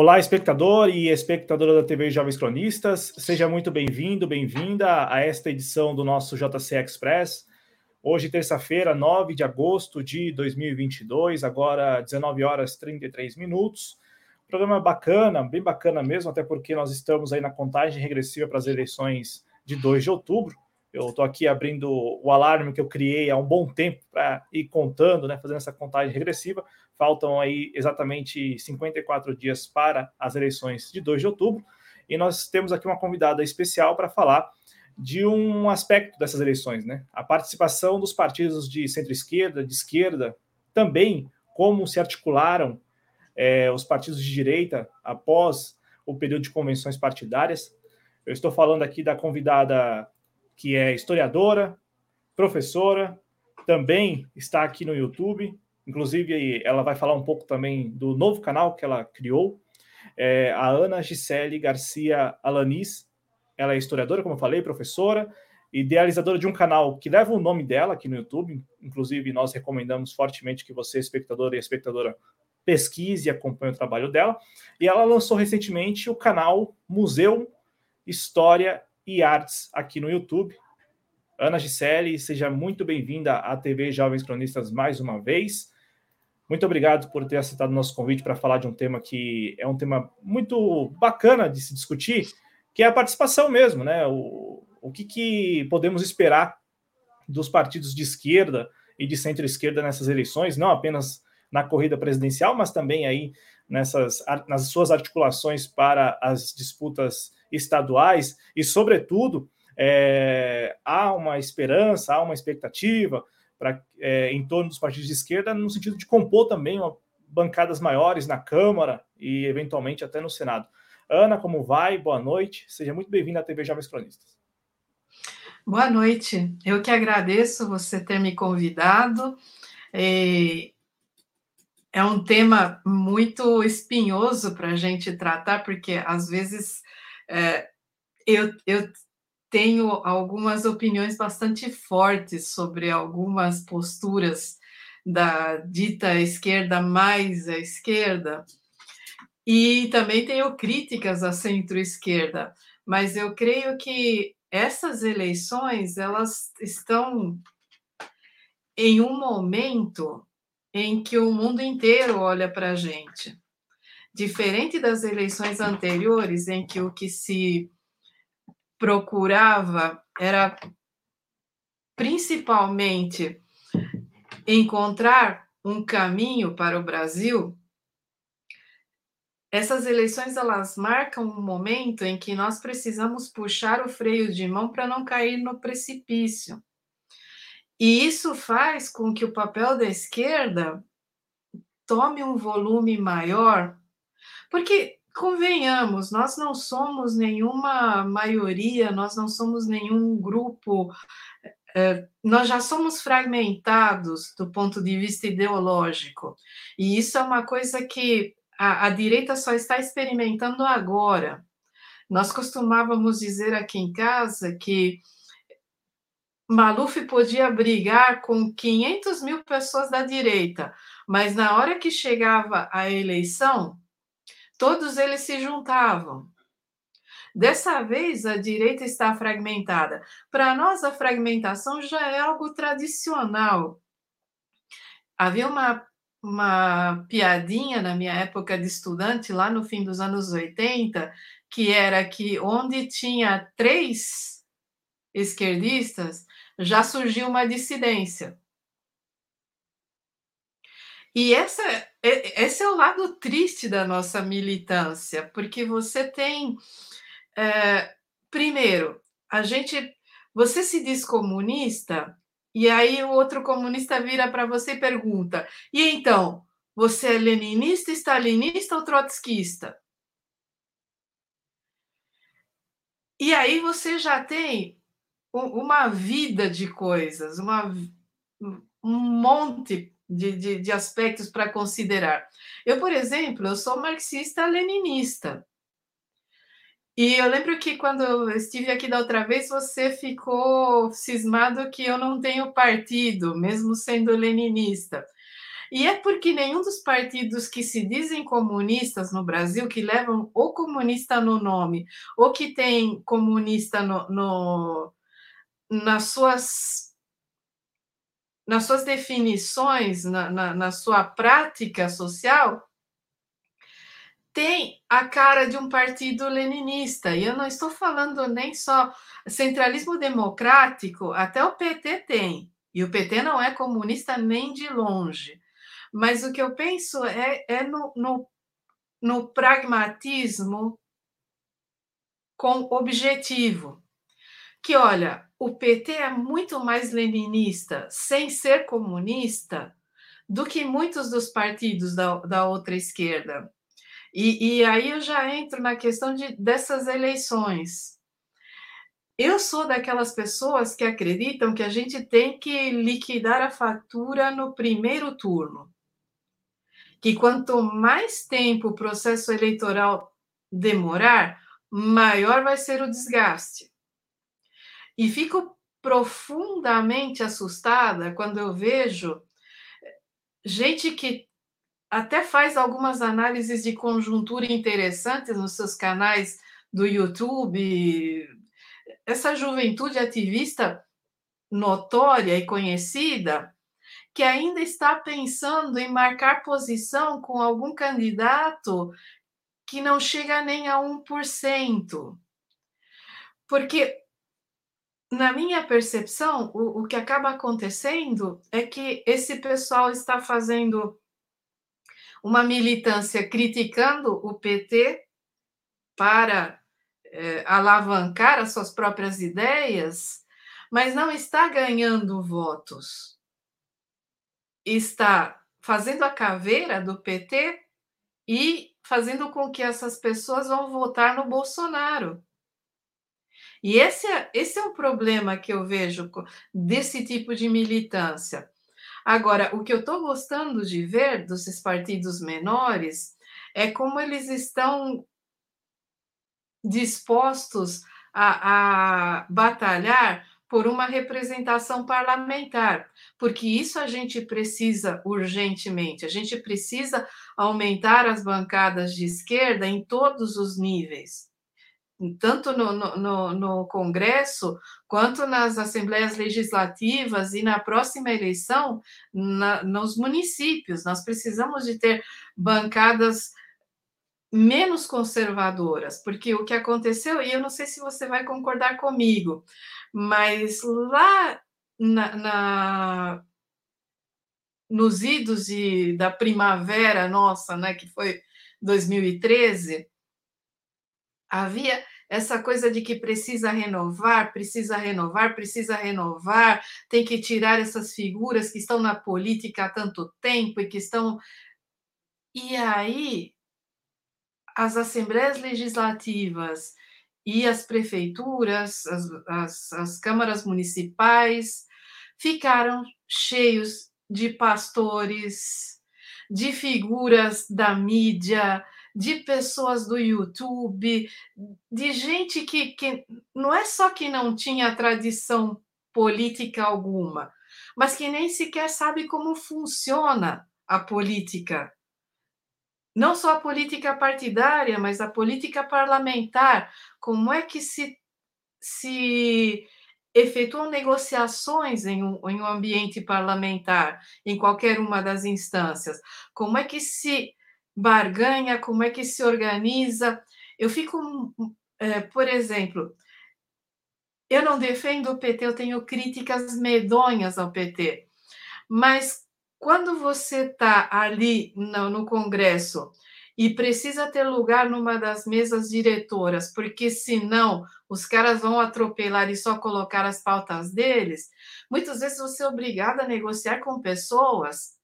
Olá, espectador e espectadora da TV Jovens Cronistas, seja muito bem-vindo, bem-vinda a esta edição do nosso JC Express. Hoje, terça-feira, 9 de agosto de 2022, agora 19 horas 33 minutos. Programa bacana, bem bacana mesmo, até porque nós estamos aí na contagem regressiva para as eleições de 2 de outubro. Eu estou aqui abrindo o alarme que eu criei há um bom tempo para ir contando, né, fazendo essa contagem regressiva. Faltam aí exatamente 54 dias para as eleições de 2 de outubro. E nós temos aqui uma convidada especial para falar de um aspecto dessas eleições, né? A participação dos partidos de centro-esquerda, de esquerda, também como se articularam é, os partidos de direita após o período de convenções partidárias. Eu estou falando aqui da convidada que é historiadora, professora, também está aqui no YouTube. Inclusive, ela vai falar um pouco também do novo canal que ela criou. É a Ana Gisele Garcia Alanis. Ela é historiadora, como eu falei, professora, idealizadora de um canal que leva o nome dela aqui no YouTube. Inclusive, nós recomendamos fortemente que você, espectador e espectadora, pesquise e acompanhe o trabalho dela. E ela lançou recentemente o canal Museu História e Artes aqui no YouTube. Ana Gisele, seja muito bem-vinda à TV Jovens Cronistas mais uma vez. Muito obrigado por ter aceitado o nosso convite para falar de um tema que é um tema muito bacana de se discutir, que é a participação mesmo, né? O, o que, que podemos esperar dos partidos de esquerda e de centro-esquerda nessas eleições, não apenas na corrida presidencial, mas também aí nessas nas suas articulações para as disputas estaduais e, sobretudo, é, há uma esperança, há uma expectativa para é, em torno dos partidos de esquerda no sentido de compor também uma, bancadas maiores na Câmara e eventualmente até no Senado. Ana, como vai? Boa noite. Seja muito bem-vinda à TV Jovens Cronistas. Boa noite. Eu que agradeço você ter me convidado. É, é um tema muito espinhoso para a gente tratar, porque às vezes é, eu, eu tenho algumas opiniões bastante fortes sobre algumas posturas da dita esquerda mais à esquerda, e também tenho críticas à centro-esquerda, mas eu creio que essas eleições elas estão em um momento em que o mundo inteiro olha para a gente. Diferente das eleições anteriores, em que o que se procurava era principalmente encontrar um caminho para o Brasil, essas eleições elas marcam um momento em que nós precisamos puxar o freio de mão para não cair no precipício. E isso faz com que o papel da esquerda tome um volume maior, porque convenhamos, nós não somos nenhuma maioria, nós não somos nenhum grupo, é, nós já somos fragmentados do ponto de vista ideológico, e isso é uma coisa que a, a direita só está experimentando agora. Nós costumávamos dizer aqui em casa que Maluf podia brigar com 500 mil pessoas da direita, mas na hora que chegava a eleição, todos eles se juntavam. Dessa vez, a direita está fragmentada. Para nós, a fragmentação já é algo tradicional. Havia uma, uma piadinha na minha época de estudante, lá no fim dos anos 80, que era que onde tinha três esquerdistas, já surgiu uma dissidência. E essa, esse é o lado triste da nossa militância, porque você tem, é, primeiro, a gente, você se diz comunista, e aí o outro comunista vira para você e pergunta: e então, você é leninista, stalinista ou trotskista? E aí você já tem uma vida de coisas, uma, um monte de, de, de aspectos para considerar. Eu, por exemplo, eu sou marxista-leninista. E eu lembro que quando eu estive aqui da outra vez, você ficou cismado que eu não tenho partido, mesmo sendo leninista. E é porque nenhum dos partidos que se dizem comunistas no Brasil, que levam ou comunista no nome, ou que tem comunista no, no nas suas nas suas definições, na, na, na sua prática social, tem a cara de um partido leninista. E eu não estou falando nem só centralismo democrático, até o PT tem. E o PT não é comunista nem de longe. Mas o que eu penso é, é no, no, no pragmatismo com objetivo. Que, olha, o PT é muito mais leninista sem ser comunista do que muitos dos partidos da, da outra esquerda. E, e aí eu já entro na questão de, dessas eleições. Eu sou daquelas pessoas que acreditam que a gente tem que liquidar a fatura no primeiro turno que quanto mais tempo o processo eleitoral demorar, maior vai ser o desgaste. E fico profundamente assustada quando eu vejo gente que até faz algumas análises de conjuntura interessantes nos seus canais do YouTube. Essa juventude ativista notória e conhecida que ainda está pensando em marcar posição com algum candidato que não chega nem a 1%. Porque, na minha percepção, o, o que acaba acontecendo é que esse pessoal está fazendo uma militância criticando o PT para é, alavancar as suas próprias ideias, mas não está ganhando votos está fazendo a caveira do PT e fazendo com que essas pessoas vão votar no Bolsonaro. E esse é, esse é o problema que eu vejo desse tipo de militância. Agora, o que eu estou gostando de ver desses partidos menores é como eles estão dispostos a, a batalhar por uma representação parlamentar, porque isso a gente precisa urgentemente. A gente precisa aumentar as bancadas de esquerda em todos os níveis, tanto no, no, no Congresso, quanto nas assembleias legislativas e na próxima eleição na, nos municípios. Nós precisamos de ter bancadas menos conservadoras, porque o que aconteceu, e eu não sei se você vai concordar comigo, mas lá na, na nos idos de, da primavera nossa, né, que foi 2013, havia essa coisa de que precisa renovar, precisa renovar, precisa renovar, tem que tirar essas figuras que estão na política há tanto tempo e que estão. E aí, as assembleias legislativas e as prefeituras, as, as, as câmaras municipais ficaram cheios de pastores, de figuras da mídia, de pessoas do YouTube, de gente que, que não é só que não tinha tradição política alguma, mas que nem sequer sabe como funciona a política não só a política partidária, mas a política parlamentar. Como é que se, se efetuam negociações em um, em um ambiente parlamentar, em qualquer uma das instâncias? Como é que se barganha? Como é que se organiza? Eu fico, é, por exemplo, eu não defendo o PT, eu tenho críticas medonhas ao PT, mas quando você está ali no, no Congresso e precisa ter lugar numa das mesas diretoras, porque senão os caras vão atropelar e só colocar as pautas deles, muitas vezes você é obrigado a negociar com pessoas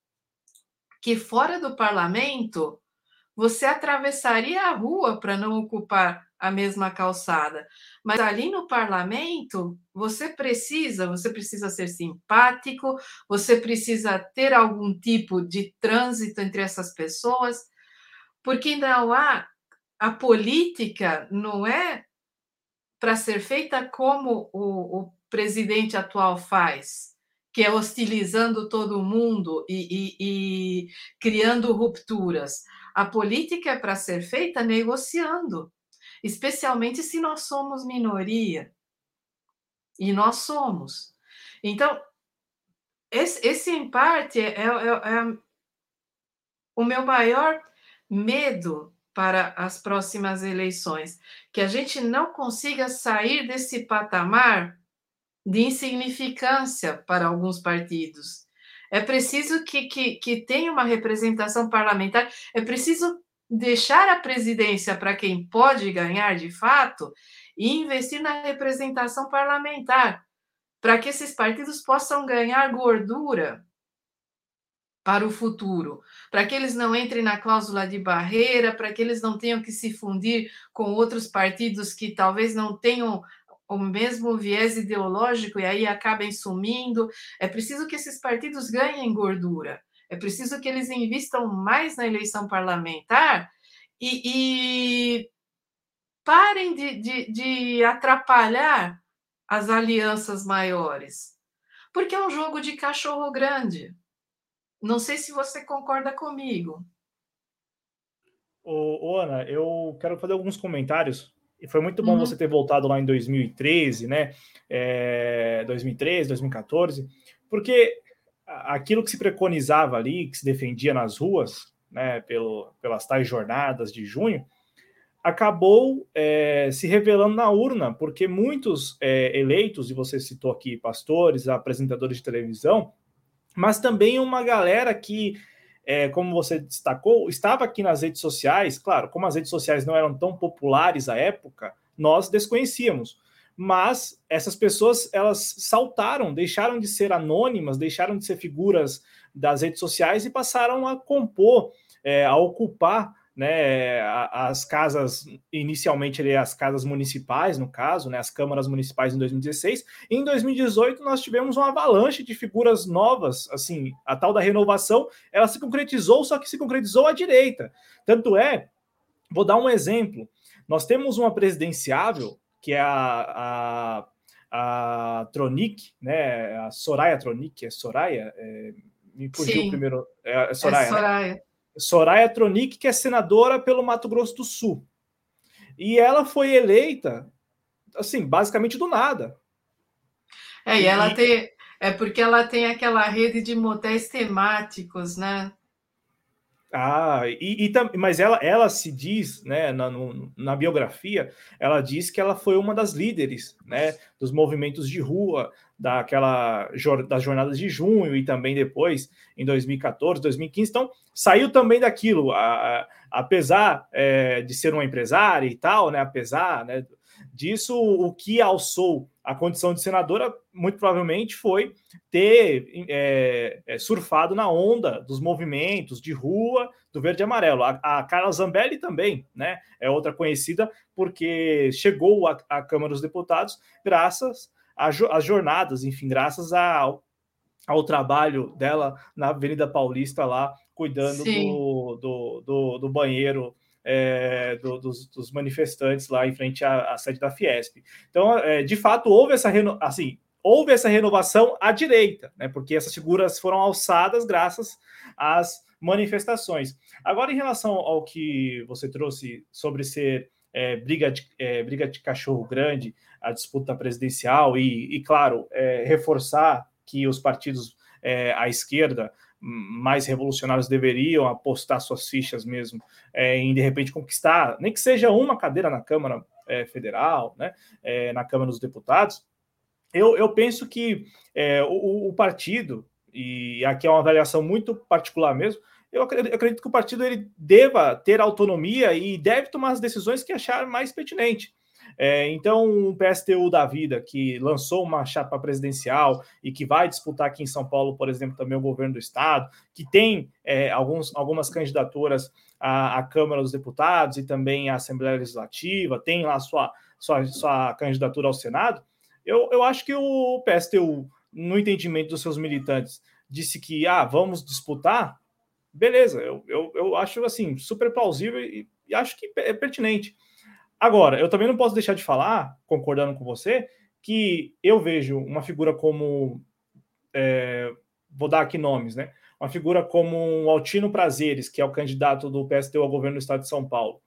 que fora do parlamento você atravessaria a rua para não ocupar a mesma calçada. Mas ali no parlamento, você precisa, você precisa ser simpático, você precisa ter algum tipo de trânsito entre essas pessoas, porque não há a política não é para ser feita como o, o presidente atual faz, que é hostilizando todo mundo e, e, e criando rupturas. A política é para ser feita negociando, especialmente se nós somos minoria. E nós somos. Então, esse, esse em parte, é, é, é o meu maior medo para as próximas eleições, que a gente não consiga sair desse patamar de insignificância para alguns partidos. É preciso que, que, que tenha uma representação parlamentar, é preciso deixar a presidência para quem pode ganhar de fato e investir na representação parlamentar, para que esses partidos possam ganhar gordura para o futuro, para que eles não entrem na cláusula de barreira, para que eles não tenham que se fundir com outros partidos que talvez não tenham o mesmo viés ideológico e aí acabem sumindo. É preciso que esses partidos ganhem gordura. É preciso que eles investam mais na eleição parlamentar e, e parem de, de, de atrapalhar as alianças maiores. Porque é um jogo de cachorro grande. Não sei se você concorda comigo. Ô, Ana, eu quero fazer alguns comentários. E foi muito bom uhum. você ter voltado lá em 2013, né? É, 2013, 2014, porque aquilo que se preconizava ali, que se defendia nas ruas, né, pelo, pelas tais jornadas de junho, acabou é, se revelando na urna, porque muitos é, eleitos, e você citou aqui pastores, apresentadores de televisão, mas também uma galera que, é, como você destacou, estava aqui nas redes sociais. Claro, como as redes sociais não eram tão populares à época, nós desconhecíamos. Mas essas pessoas elas saltaram, deixaram de ser anônimas, deixaram de ser figuras das redes sociais e passaram a compor, é, a ocupar né, as casas, inicialmente ali, as casas municipais, no caso, né, as câmaras municipais em 2016. E em 2018 nós tivemos uma avalanche de figuras novas, assim, a tal da renovação, ela se concretizou, só que se concretizou à direita. Tanto é, vou dar um exemplo, nós temos uma presidenciável, que é a, a, a Tronic, né, a Soraya Tronic, é Soraya? É, me fugiu Sim. primeiro, é, é Soraya, é Soraya. Né? Soraya Tronic, que é senadora pelo Mato Grosso do Sul. E ela foi eleita, assim, basicamente do nada. É, e ela e... tem. É porque ela tem aquela rede de motéis temáticos, né? Ah, e, e mas ela, ela se diz, né, na, no, na biografia, ela diz que ela foi uma das líderes, né, dos movimentos de rua, daquela das jornadas de junho e também depois em 2014, 2015. Então, saiu também daquilo, a, a, apesar é, de ser uma empresária e tal, né, apesar né, disso, o que alçou a condição de senadora, muito provavelmente, foi ter é, é, surfado na onda dos movimentos de rua do verde e amarelo. A, a Carla Zambelli também, né? É outra conhecida porque chegou à Câmara dos Deputados graças às jornadas, enfim, graças ao, ao trabalho dela na Avenida Paulista lá, cuidando do, do, do, do banheiro é, do, dos, dos, manifestantes lá em frente à, à sede da Fiesp. Então, é, de fato, houve essa reno... assim, houve essa renovação à direita, né? Porque essas figuras foram alçadas graças às manifestações. Agora, em relação ao que você trouxe sobre ser é, briga, de, é, briga de cachorro grande, a disputa presidencial, e, e claro, é, reforçar que os partidos é, à esquerda mais revolucionários deveriam apostar suas fichas mesmo é, em de repente conquistar, nem que seja uma cadeira na Câmara Federal, né, na Câmara dos Deputados. Eu, eu penso que o, o, partido, e aqui é uma avaliação muito particular mesmo, eu acredito, que o partido ele deva ter autonomia e deve tomar as decisões que achar mais pertinente. É, então, o PSTU da vida, que lançou uma chapa presidencial e que vai disputar aqui em São Paulo, por exemplo, também o governo do Estado, que tem é, alguns, algumas candidaturas à, à, Câmara dos Deputados e também à Assembleia Legislativa, tem lá sua, sua, sua candidatura ao Senado, eu, eu acho que o PSTU, no entendimento dos seus militantes, disse que ah, vamos disputar, beleza, eu, eu, eu acho assim super plausível e, e acho que é pertinente. Agora, eu também não posso deixar de falar, concordando com você, que eu vejo uma figura como é, vou dar aqui nomes, né? Uma figura como um Altino Prazeres, que é o candidato do PSTU ao governo do estado de São Paulo,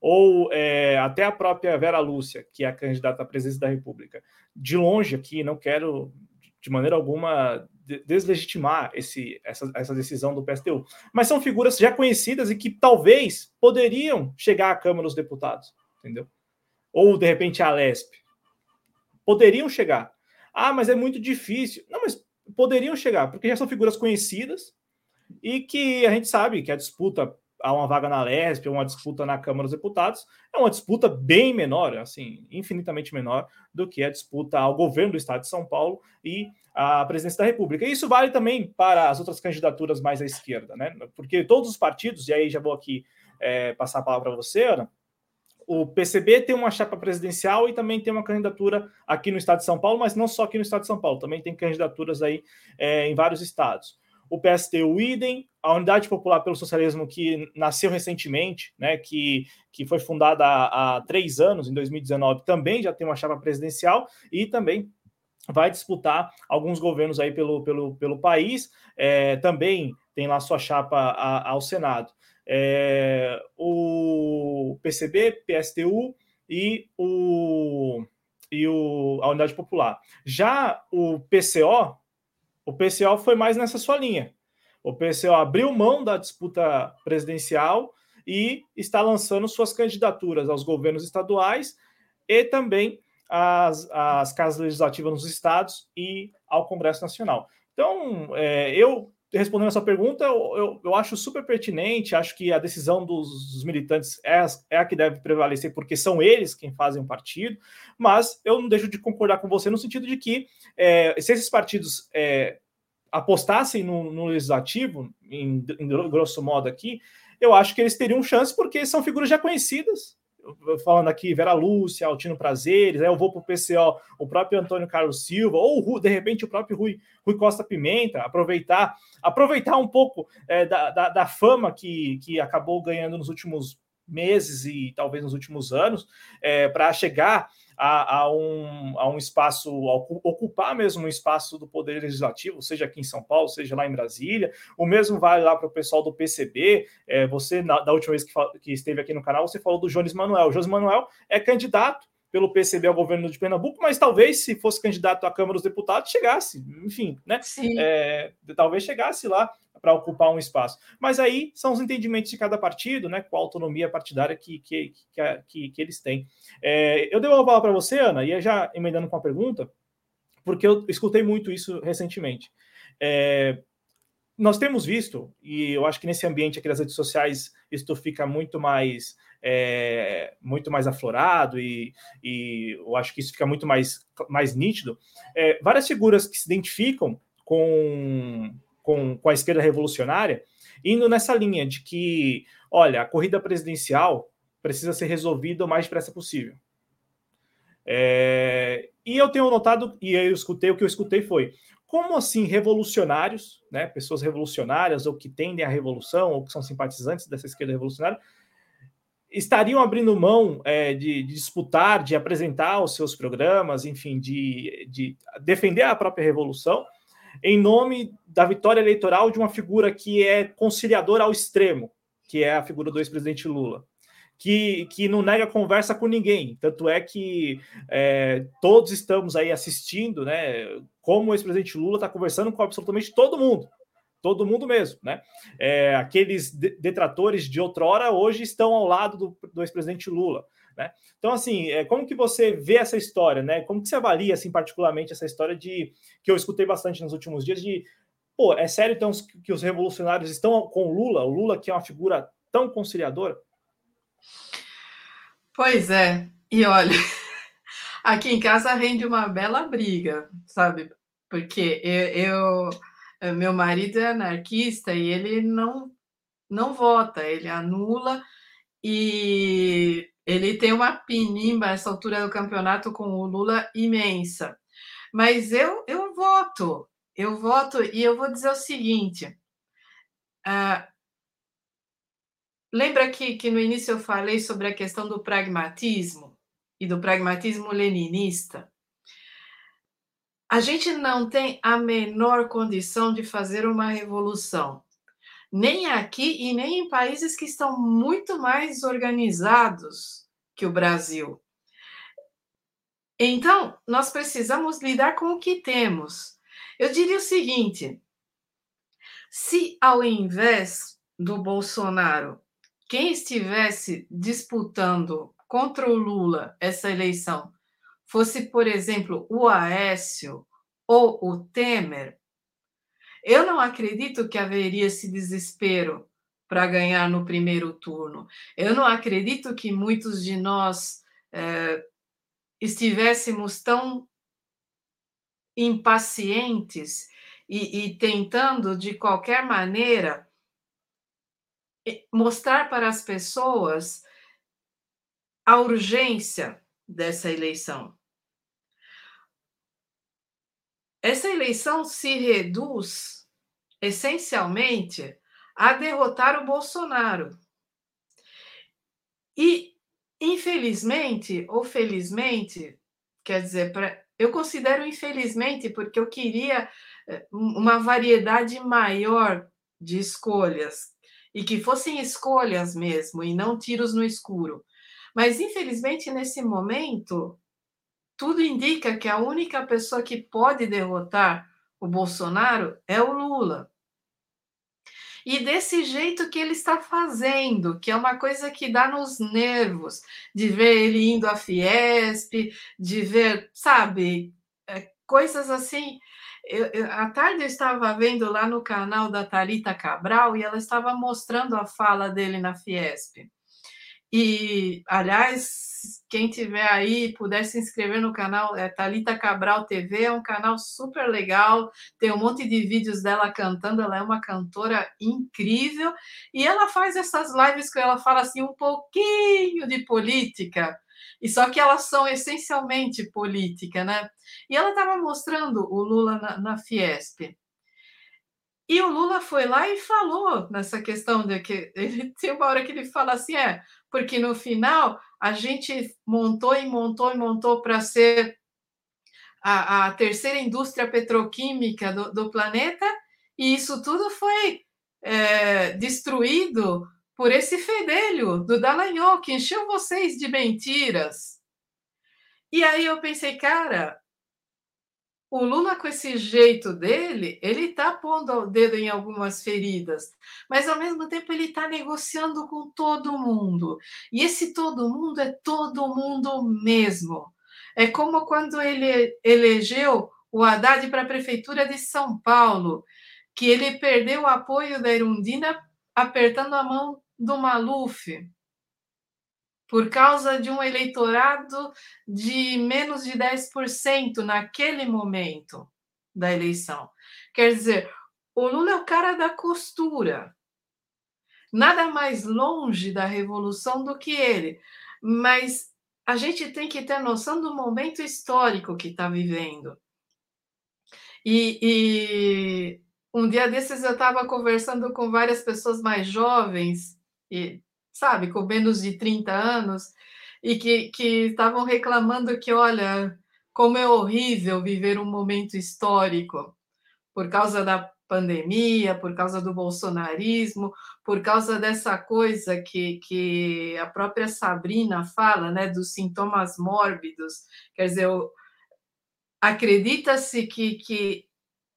ou é, até a própria Vera Lúcia, que é a candidata à presidência da República. De longe aqui, não quero de maneira alguma deslegitimar esse, essa, essa decisão do PSTU, mas são figuras já conhecidas e que talvez poderiam chegar à Câmara dos Deputados, entendeu? Ou de repente à Lesp. Poderiam chegar. Ah, mas é muito difícil. Não, mas poderiam chegar, porque já são figuras conhecidas e que a gente sabe que a disputa a uma vaga na LESP, uma disputa na Câmara dos Deputados, é uma disputa bem menor, assim, infinitamente menor do que a disputa ao governo do Estado de São Paulo e à presidência da República. E isso vale também para as outras candidaturas mais à esquerda, né? Porque todos os partidos, e aí já vou aqui é, passar a palavra para você, Ana, o PCB tem uma chapa presidencial e também tem uma candidatura aqui no estado de São Paulo, mas não só aqui no estado de São Paulo, também tem candidaturas aí é, em vários estados. O PST, o IDEM, a Unidade Popular pelo Socialismo, que nasceu recentemente, né, que, que foi fundada há, há três anos, em 2019, também já tem uma chapa presidencial e também vai disputar alguns governos aí pelo, pelo, pelo país, é, também tem lá sua chapa a, ao Senado é, o PCB, PSTU e, o, e o, a Unidade Popular. Já o PCO, o PCO foi mais nessa sua linha. O PCO abriu mão da disputa presidencial e está lançando suas candidaturas aos governos estaduais e também às, às casas legislativas nos estados e ao Congresso Nacional. Então, é, eu respondendo a sua pergunta, eu, eu, eu, acho super pertinente, acho que a decisão dos, militantes é, é, a que deve prevalecer, porque são eles quem fazem o partido, mas eu não deixo de concordar com você no sentido de que é, se esses partidos é, apostassem no, no legislativo, em, em grosso modo aqui, eu acho que eles teriam chance, porque são figuras já conhecidas, falando aqui, Vera Lúcia, Altino Prazeres, aí eu vou para o PCO, o próprio Antônio Carlos Silva, ou de repente o próprio Rui, Rui Costa Pimenta, aproveitar, aproveitar um pouco é, da, da, da, fama que, que acabou ganhando nos últimos meses e talvez nos últimos anos, é, para chegar a, a, um, a um espaço, a ocupar mesmo um espaço do Poder Legislativo, seja aqui em São Paulo, seja lá em Brasília. O mesmo vale lá para o pessoal do PCB. É, você, na, da última vez que, que, esteve aqui no canal, você falou do Jones Manuel. O Jones Manuel é candidato pelo PCB ao governo de Pernambuco, mas talvez se fosse candidato à Câmara dos Deputados chegasse, enfim, né? É, talvez chegasse lá para ocupar um espaço. Mas aí são os entendimentos de cada partido, né, com a autonomia partidária que, que, que, que eles têm. É, eu dei uma palavra para você, Ana, e já emendando com a pergunta, porque eu escutei muito isso recentemente. É, nós temos visto, e eu acho que nesse ambiente aqui das redes sociais isso fica muito mais é, muito mais aflorado e, e, eu acho que isso fica muito mais, mais nítido. É, várias figuras que se identificam com, com, com a esquerda revolucionária, indo nessa linha de que, olha, a corrida presidencial precisa ser resolvida o mais depressa possível. É, e eu tenho notado, e eu escutei, o que eu escutei foi, como assim revolucionários, né, pessoas revolucionárias ou que tendem à revolução ou que são simpatizantes dessa esquerda revolucionária, estariam abrindo mão é, de, de, disputar, de apresentar os seus programas, enfim, de, de defender a própria revolução, em nome da vitória eleitoral de uma figura que é conciliadora ao extremo, que é a figura do ex-presidente Lula. Que, que não nega conversa com ninguém. Tanto é que é, todos estamos aí assistindo, né? Como o ex-presidente Lula está conversando com absolutamente todo mundo. Todo mundo mesmo, né? É, aqueles detratores de outrora hoje estão ao lado do, do ex-presidente Lula. Né? Então, assim, é, como que você vê essa história, né? Como que você avalia, assim, particularmente essa história de que eu escutei bastante nos últimos dias de, pô, é sério então que os revolucionários estão com o Lula, o Lula que é uma figura tão conciliadora? Pois é. E olha, aqui em casa rende uma bela briga, sabe? Porque eu, eu meu marido é anarquista e ele não não vota, ele anula e ele tem uma pinimba nessa altura do campeonato com o Lula imensa. Mas eu, eu voto, eu voto e eu vou dizer o seguinte. Uh, lembra que, que no início eu falei sobre a questão do pragmatismo e do pragmatismo leninista? A gente não tem a menor condição de fazer uma revolução, nem aqui e nem em países que estão muito mais organizados que o Brasil. Então, nós precisamos lidar com o que temos. Eu diria o seguinte: se ao invés do Bolsonaro, quem estivesse disputando contra o Lula essa eleição fosse, por exemplo, o Aécio ou o Temer, eu não acredito que haveria esse desespero para ganhar no primeiro turno. Eu não acredito que muitos de nós é, estivéssemos tão impacientes e, e tentando, de qualquer maneira, mostrar para as pessoas a urgência dessa eleição. Essa eleição se reduz essencialmente a derrotar o Bolsonaro. E, infelizmente, ou felizmente, quer dizer, pra, eu considero infelizmente, porque eu queria eh, uma variedade maior de escolhas, e que fossem escolhas mesmo, e não tiros no escuro. Mas, infelizmente, nesse momento, tudo indica que a única pessoa que pode derrotar o Bolsonaro é o Lula. E desse jeito que ele está fazendo, que é uma coisa que dá nos nervos, de ver ele indo à Fiesp, de ver, sabe, é, coisas assim. Eu, eu, à tarde eu estava vendo lá no canal da Talita Cabral e ela estava mostrando a fala dele na Fiesp. E, aliás, quem tiver aí puder se inscrever no canal é Talita Cabral TV, é um canal super legal, tem um monte de vídeos dela cantando, ela é uma cantora incrível e ela faz essas lives que ela fala assim um pouquinho de política, e só que elas são essencialmente política, né? E ela estava mostrando o Lula na, na Fiesp. E o Lula foi lá e falou nessa questão de que ele tem uma hora que ele fala assim: é, porque no final a gente montou e montou e montou para ser a, a, terceira indústria petroquímica do, do, planeta, e isso tudo foi é, destruído por esse fedelho do Dallagnol, que encheu vocês de mentiras. E aí eu pensei, cara, o Lula, com esse jeito dele, ele está pondo o dedo em algumas feridas, mas ao mesmo tempo ele está negociando com todo mundo. E esse todo mundo é todo mundo mesmo. É como quando ele elegeu o Haddad para a prefeitura de São Paulo, que ele perdeu o apoio da Erundina apertando a mão do Maluf por causa de um eleitorado de menos de 10% naquele momento da eleição. Quer dizer, o Lula é o cara da costura. Nada mais longe da revolução do que ele. Mas a gente tem que ter noção do momento histórico que está vivendo. E, e, um dia desses eu estava conversando com várias pessoas mais jovens, e sabe, com menos de 30 anos, e que, que estavam reclamando que, olha, como é horrível viver um momento histórico por causa da pandemia, por causa do bolsonarismo, por causa dessa coisa que, que a própria Sabrina fala, né, dos sintomas mórbidos. Quer dizer, acredita-se que, que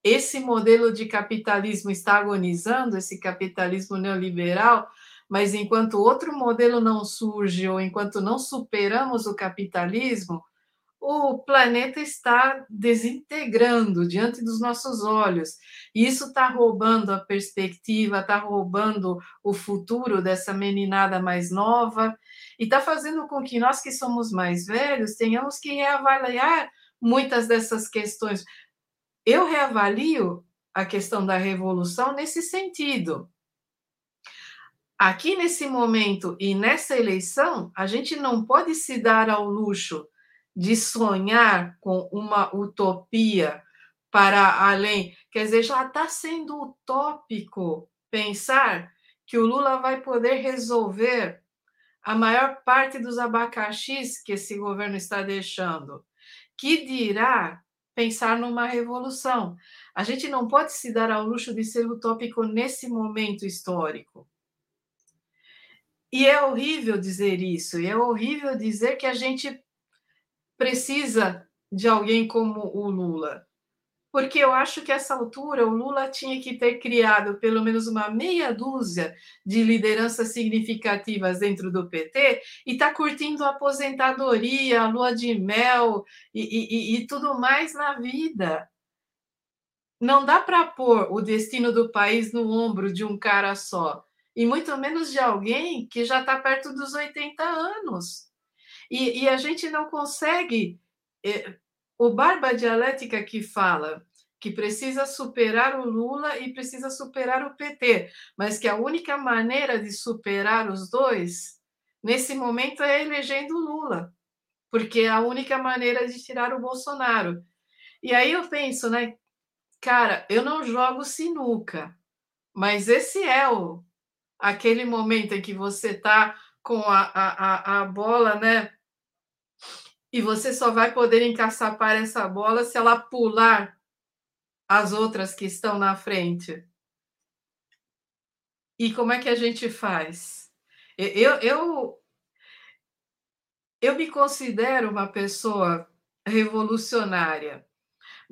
esse modelo de capitalismo está agonizando, esse capitalismo neoliberal, mas enquanto outro modelo não surge ou enquanto não superamos o capitalismo, o planeta está desintegrando diante dos nossos olhos. E isso está roubando a perspectiva, está roubando o futuro dessa meninada mais nova, e está fazendo com que nós que somos mais velhos tenhamos que reavaliar muitas dessas questões. Eu reavalio a questão da revolução nesse sentido. Aqui nesse momento e nessa eleição, a gente não pode se dar ao luxo de sonhar com uma utopia para além. Quer dizer, já está sendo utópico pensar que o Lula vai poder resolver a maior parte dos abacaxis que esse governo está deixando. Que dirá pensar numa revolução. A gente não pode se dar ao luxo de ser utópico nesse momento histórico. E é horrível dizer isso, e é horrível dizer que a gente precisa de alguém como o Lula. Porque eu acho que essa altura o Lula tinha que ter criado pelo menos uma meia dúzia de lideranças significativas dentro do PT e está curtindo a aposentadoria, a lua de mel e, e, e tudo mais na vida. Não dá para pôr o destino do país no ombro de um cara só e muito menos de alguém que já está perto dos 80 anos. E, e a gente não consegue. Eh, o Barba Dialética que fala que precisa superar o Lula e precisa superar o PT, mas que a única maneira de superar os dois, nesse momento, é elegendo o Lula, porque é a única maneira de tirar o Bolsonaro. E aí eu penso, né, cara, eu não jogo sinuca, mas esse é o, aquele momento em que você está com a, a, a bola, né? E você só vai poder encaçapar essa bola se ela pular as outras que estão na frente. E como é que a gente faz? Eu, eu, eu me considero uma pessoa revolucionária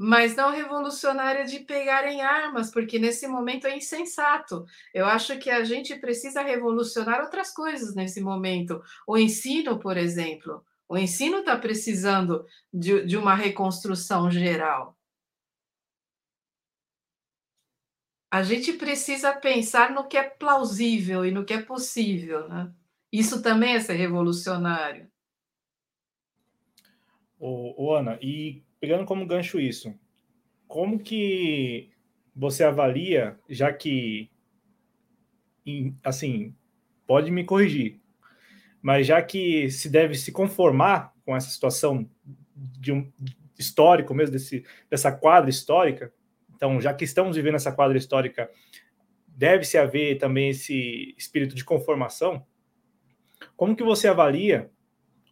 mas não revolucionária de pegarem armas, porque nesse momento é insensato. Eu acho que a gente precisa revolucionar outras coisas nesse momento. O ensino, por exemplo. O ensino está precisando de, de uma reconstrução geral. A gente precisa pensar no que é plausível e no que é possível. Né? Isso também é ser revolucionário. Ô, ô Ana, e pegando como gancho isso, como que você avalia, já que, assim, pode me corrigir, mas já que se deve se conformar com essa situação de um histórico mesmo, desse, dessa quadra histórica, então, já que estamos vivendo essa quadra histórica, deve-se haver também esse espírito de conformação. Como que você avalia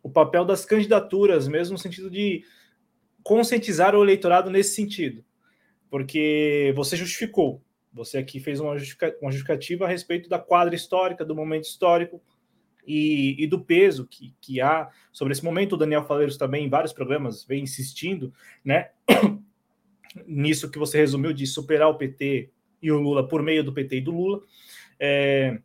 o papel das candidaturas, mesmo no sentido de conscientizar o eleitorado nesse sentido, porque você justificou, você aqui fez uma, justificativa a respeito da quadra histórica, do momento histórico e, e, do peso que, que há sobre esse momento. O Daniel Faleiros também, em vários programas, vem insistindo né, nisso que você resumiu de superar o PT e o Lula por meio do PT e do Lula. É,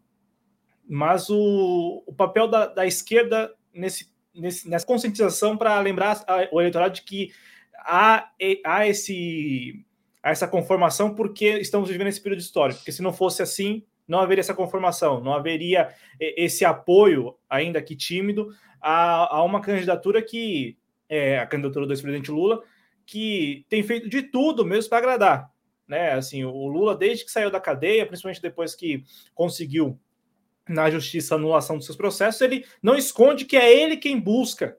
mas o, o papel da, da esquerda nesse, nesse, nessa conscientização para lembrar o eleitorado de que há, há, esse, há essa conformação porque estamos vivendo esse período histórico. Porque se não fosse assim, não haveria essa conformação, não haveria esse apoio, ainda que tímido, a, a uma candidatura que é a candidatura do ex-presidente Lula, que tem feito de tudo mesmo para agradar. Né? Assim, o Lula, desde que saiu da cadeia, principalmente depois que conseguiu na justiça anulação dos seus processos, ele não esconde que é ele quem busca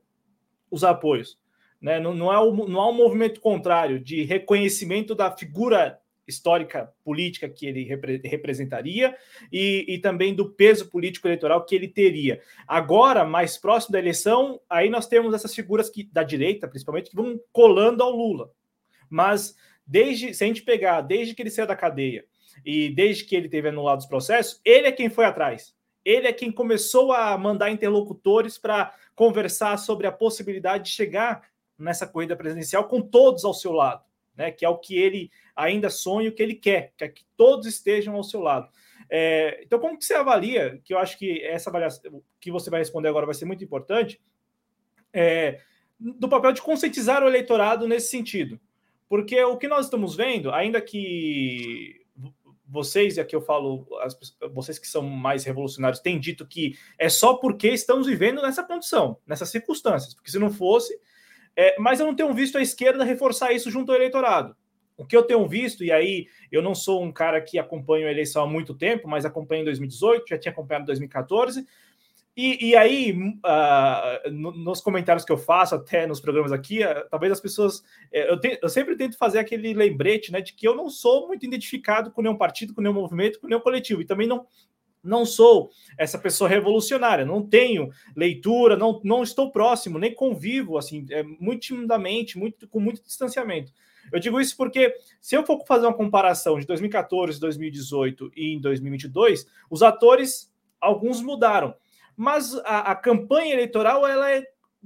os apoios. Né? Não, não, é o, não há um movimento contrário de reconhecimento da figura histórica política que ele repre representaria e, e, também do peso político eleitoral que ele teria. Agora, mais próximo da eleição, aí nós temos essas figuras que, da direita, principalmente, que vão colando ao Lula. Mas desde, se a gente pegar, desde que ele saiu da cadeia e desde que ele teve anulado os processos, ele é quem foi atrás. Ele é quem começou a mandar interlocutores para conversar sobre a possibilidade de chegar nessa corrida presidencial com todos ao seu lado, né? Que é o que ele ainda sonha, o que ele quer, que é que todos estejam ao seu lado. É, então, como que você avalia? Que eu acho que essa avaliação que você vai responder agora vai ser muito importante. É, do papel de conscientizar o eleitorado nesse sentido. Porque o que nós estamos vendo, ainda que vocês, e aqui eu falo, as, vocês que são mais revolucionários, têm dito que é só porque estamos vivendo nessa condição, nessas circunstâncias, porque se não fosse, é, mas eu não tenho visto a esquerda reforçar isso junto ao eleitorado. O que eu tenho visto, e aí eu não sou um cara que acompanha a eleição há muito tempo, mas acompanho em 2018, já tinha acompanhado em 2014. E, e aí, uh, no, nos comentários que eu faço, até nos programas aqui, uh, talvez as pessoas. Uh, eu, te, eu, sempre tento fazer aquele lembrete né, de que eu não sou muito identificado com nenhum partido, com nenhum movimento, com nenhum coletivo. E também não, não sou essa pessoa revolucionária, não tenho leitura, não, não estou próximo, nem convivo assim, é, muito timidamente, muito, com muito distanciamento. Eu digo isso porque, se eu for fazer uma comparação de 2014, 2018 e em 2022, os atores, alguns mudaram, mas a, a campanha eleitoral ela é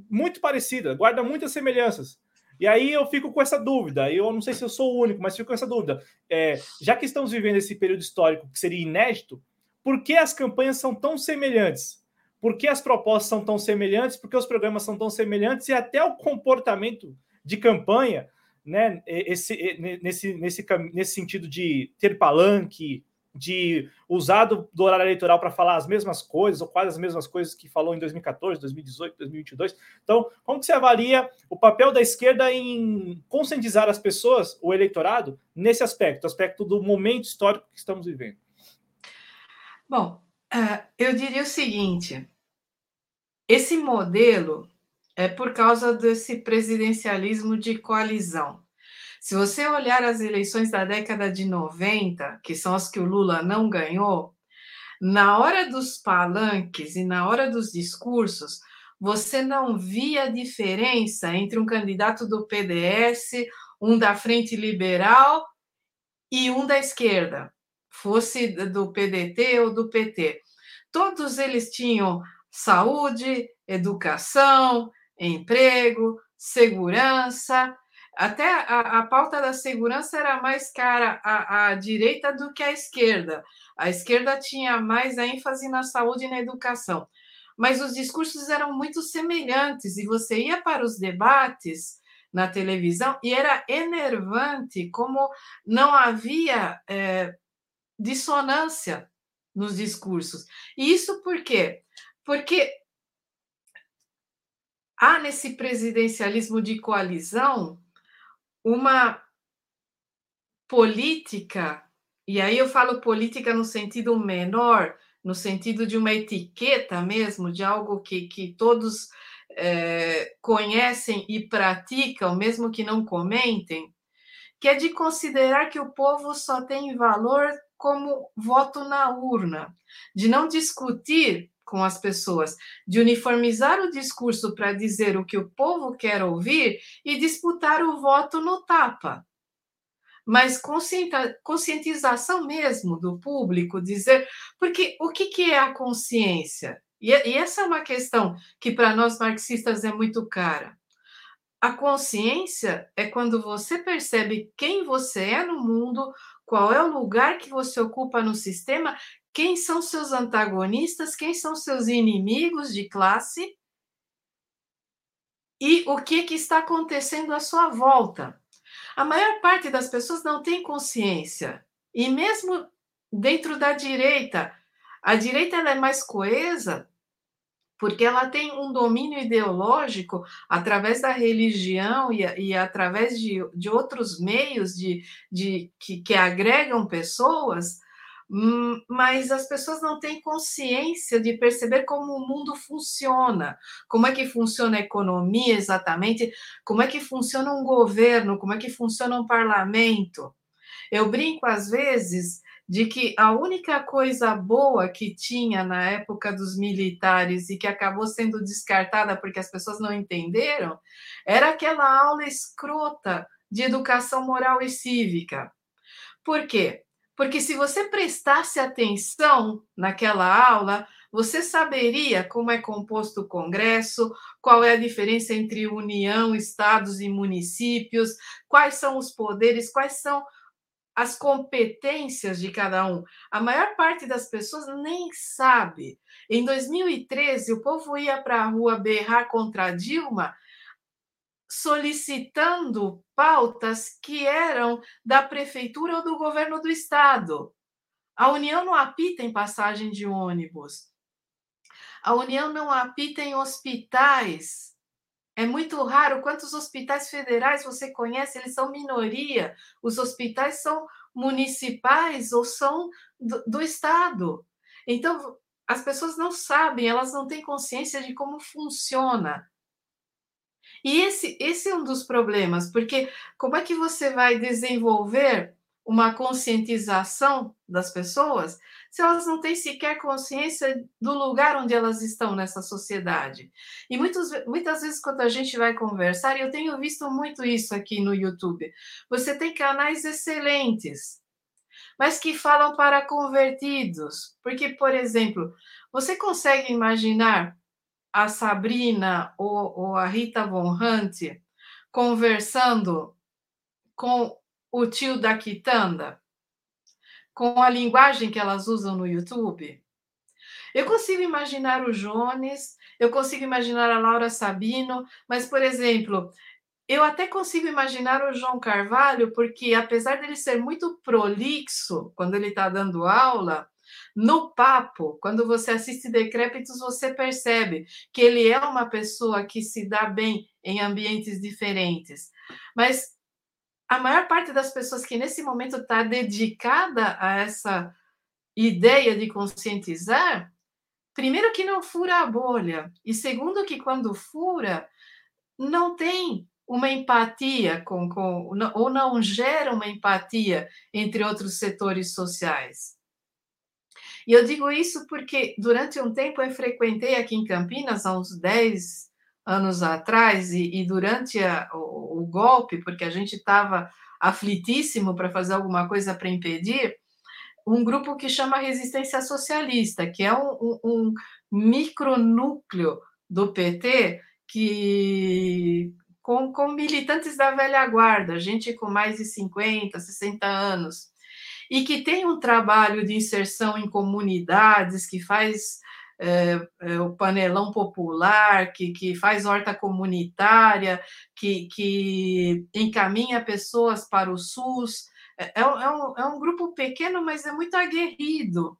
muito parecida, guarda muitas semelhanças. E aí eu fico com essa dúvida, eu não sei se eu sou o único, mas fico com essa dúvida. É, já que estamos vivendo esse período histórico que seria inédito, por que as campanhas são tão semelhantes? Por que as propostas são tão semelhantes? Por que os programas são tão semelhantes? E até o comportamento de campanha, né, esse, nesse, nesse, nesse sentido de ter palanque, de usar do, do horário eleitoral para falar as mesmas coisas, ou quase as mesmas coisas que falou em 2014, 2018, 2022. Então, como que você avalia o papel da esquerda em conscientizar as pessoas, o eleitorado, nesse aspecto, aspecto do momento histórico que estamos vivendo? Bom, uh, eu diria o seguinte: esse modelo é por causa desse presidencialismo de coalizão. Se você olhar as eleições da década de 90, que são as que o Lula não ganhou, na hora dos palanques e na hora dos discursos, você não via diferença entre um candidato do PDS, um da Frente Liberal e um da esquerda fosse do PDT ou do PT. Todos eles tinham saúde, educação, emprego, segurança. Até a, a pauta da segurança era mais cara à, à direita do que à esquerda. A esquerda tinha mais ênfase na saúde e na educação. Mas os discursos eram muito semelhantes, e você ia para os debates na televisão e era enervante como não havia é, dissonância nos discursos. E isso por quê? Porque há nesse presidencialismo de coalizão uma política, e aí eu falo política no sentido menor, no sentido de uma etiqueta mesmo, de algo que, que todos é, conhecem e praticam, mesmo que não comentem, que é de considerar que o povo só tem valor como voto na urna, de não discutir com as pessoas, de uniformizar o discurso para dizer o que o povo quer ouvir e disputar o voto no tapa. Mas conscientização mesmo do público, dizer. Porque o que, que é a consciência? E, e essa é uma questão que para nós marxistas é muito cara. A consciência é quando você percebe quem você é no mundo, qual é o lugar que você ocupa no sistema, quem são seus antagonistas, quem são seus inimigos de classe? E o que, que está acontecendo à sua volta. A maior parte das pessoas não tem consciência, e mesmo dentro da direita, a direita é mais coesa porque ela tem um domínio ideológico através da religião e, e através de, de outros meios de, de que, que agregam pessoas, mas as pessoas não têm consciência de perceber como o mundo funciona, como é que funciona a economia exatamente, como é que funciona um governo, como é que funciona um parlamento. Eu brinco às vezes de que a única coisa boa que tinha na época dos militares e que acabou sendo descartada porque as pessoas não entenderam era aquela aula escrota de educação moral e cívica. Por quê? Porque se você prestasse atenção naquela aula, você saberia como é composto o Congresso, qual é a diferença entre União, estados e municípios, quais são os poderes, quais são as competências de cada um. A maior parte das pessoas nem sabe. Em 2013, o povo ia para a rua berrar contra Dilma, solicitando pautas que eram da prefeitura ou do governo do estado. A União não apita em passagem de ônibus. A União não apita em hospitais. É muito raro. Quantos hospitais federais você conhece? Eles são minoria. Os hospitais são municipais ou são do, do Estado. Então, as pessoas não sabem, elas não têm consciência de como funciona. E esse, esse é um dos problemas, porque como é que você vai desenvolver uma conscientização das pessoas se elas não têm sequer consciência do lugar onde elas estão nessa sociedade? E muitos, muitas vezes, quando a gente vai conversar, e eu tenho visto muito isso aqui no YouTube, você tem canais excelentes, mas que falam para convertidos. Porque, por exemplo, você consegue imaginar a Sabrina ou, ou a Rita Von Hunt conversando com o tio da quitanda? Com a linguagem que elas usam no YouTube? Eu consigo imaginar o Jones, eu consigo imaginar a Laura Sabino, mas, por exemplo, eu até consigo imaginar o João Carvalho, porque apesar dele ser muito prolixo quando ele está dando aula, no papo, quando você assiste Decrépitos, você percebe que ele é uma pessoa que se dá bem em ambientes diferentes. Mas a maior parte das pessoas que nesse momento está dedicada a essa ideia de conscientizar, primeiro que não fura a bolha, e segundo que quando fura, não tem uma empatia com, com ou não gera uma empatia entre outros setores sociais. E eu digo isso porque durante um tempo eu frequentei aqui em Campinas, há uns 10, anos atrás e, e durante a, o, o, golpe, porque a gente estava aflitíssimo para fazer alguma coisa para impedir, um grupo que chama Resistência Socialista, que é um, um, um micronúcleo do PT que com, com militantes da velha guarda, gente com mais de 50, 60 anos, e que tem um trabalho de inserção em comunidades, que faz é, é, o panelão popular, que, que faz horta comunitária, que, que encaminha pessoas para o SUS. É, é, é, um, é um grupo pequeno, mas é muito aguerrido.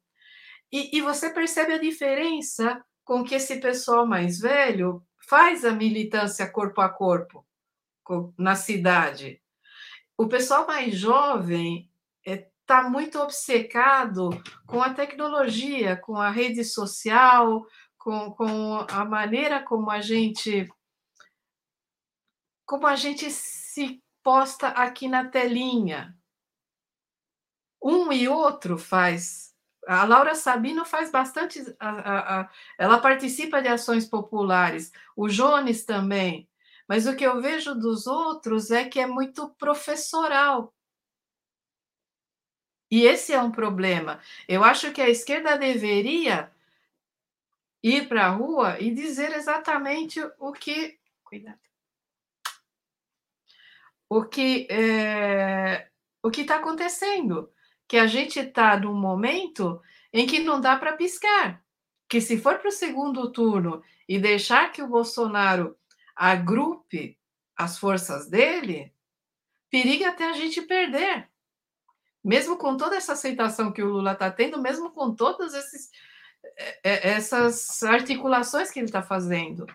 E, e você percebe a diferença com que esse pessoal mais velho faz a militância corpo a corpo na cidade. O pessoal mais jovem está muito obcecado com a tecnologia, com a rede social, com, com a maneira como a gente como a gente se posta aqui na telinha. Um e outro faz. A Laura Sabino faz bastante. A, a, a, ela participa de ações populares. O Jones também. Mas o que eu vejo dos outros é que é muito professoral. E esse é um problema. Eu acho que a esquerda deveria ir para a rua e dizer exatamente o que. Cuidado. O que é, o que está acontecendo? Que a gente está num momento em que não dá para piscar. Que se for para o segundo turno e deixar que o Bolsonaro agrupe as forças dele, periga até a gente perder mesmo com toda essa aceitação que o Lula está tendo, mesmo com todas esses, é, é, essas articulações que ele está fazendo.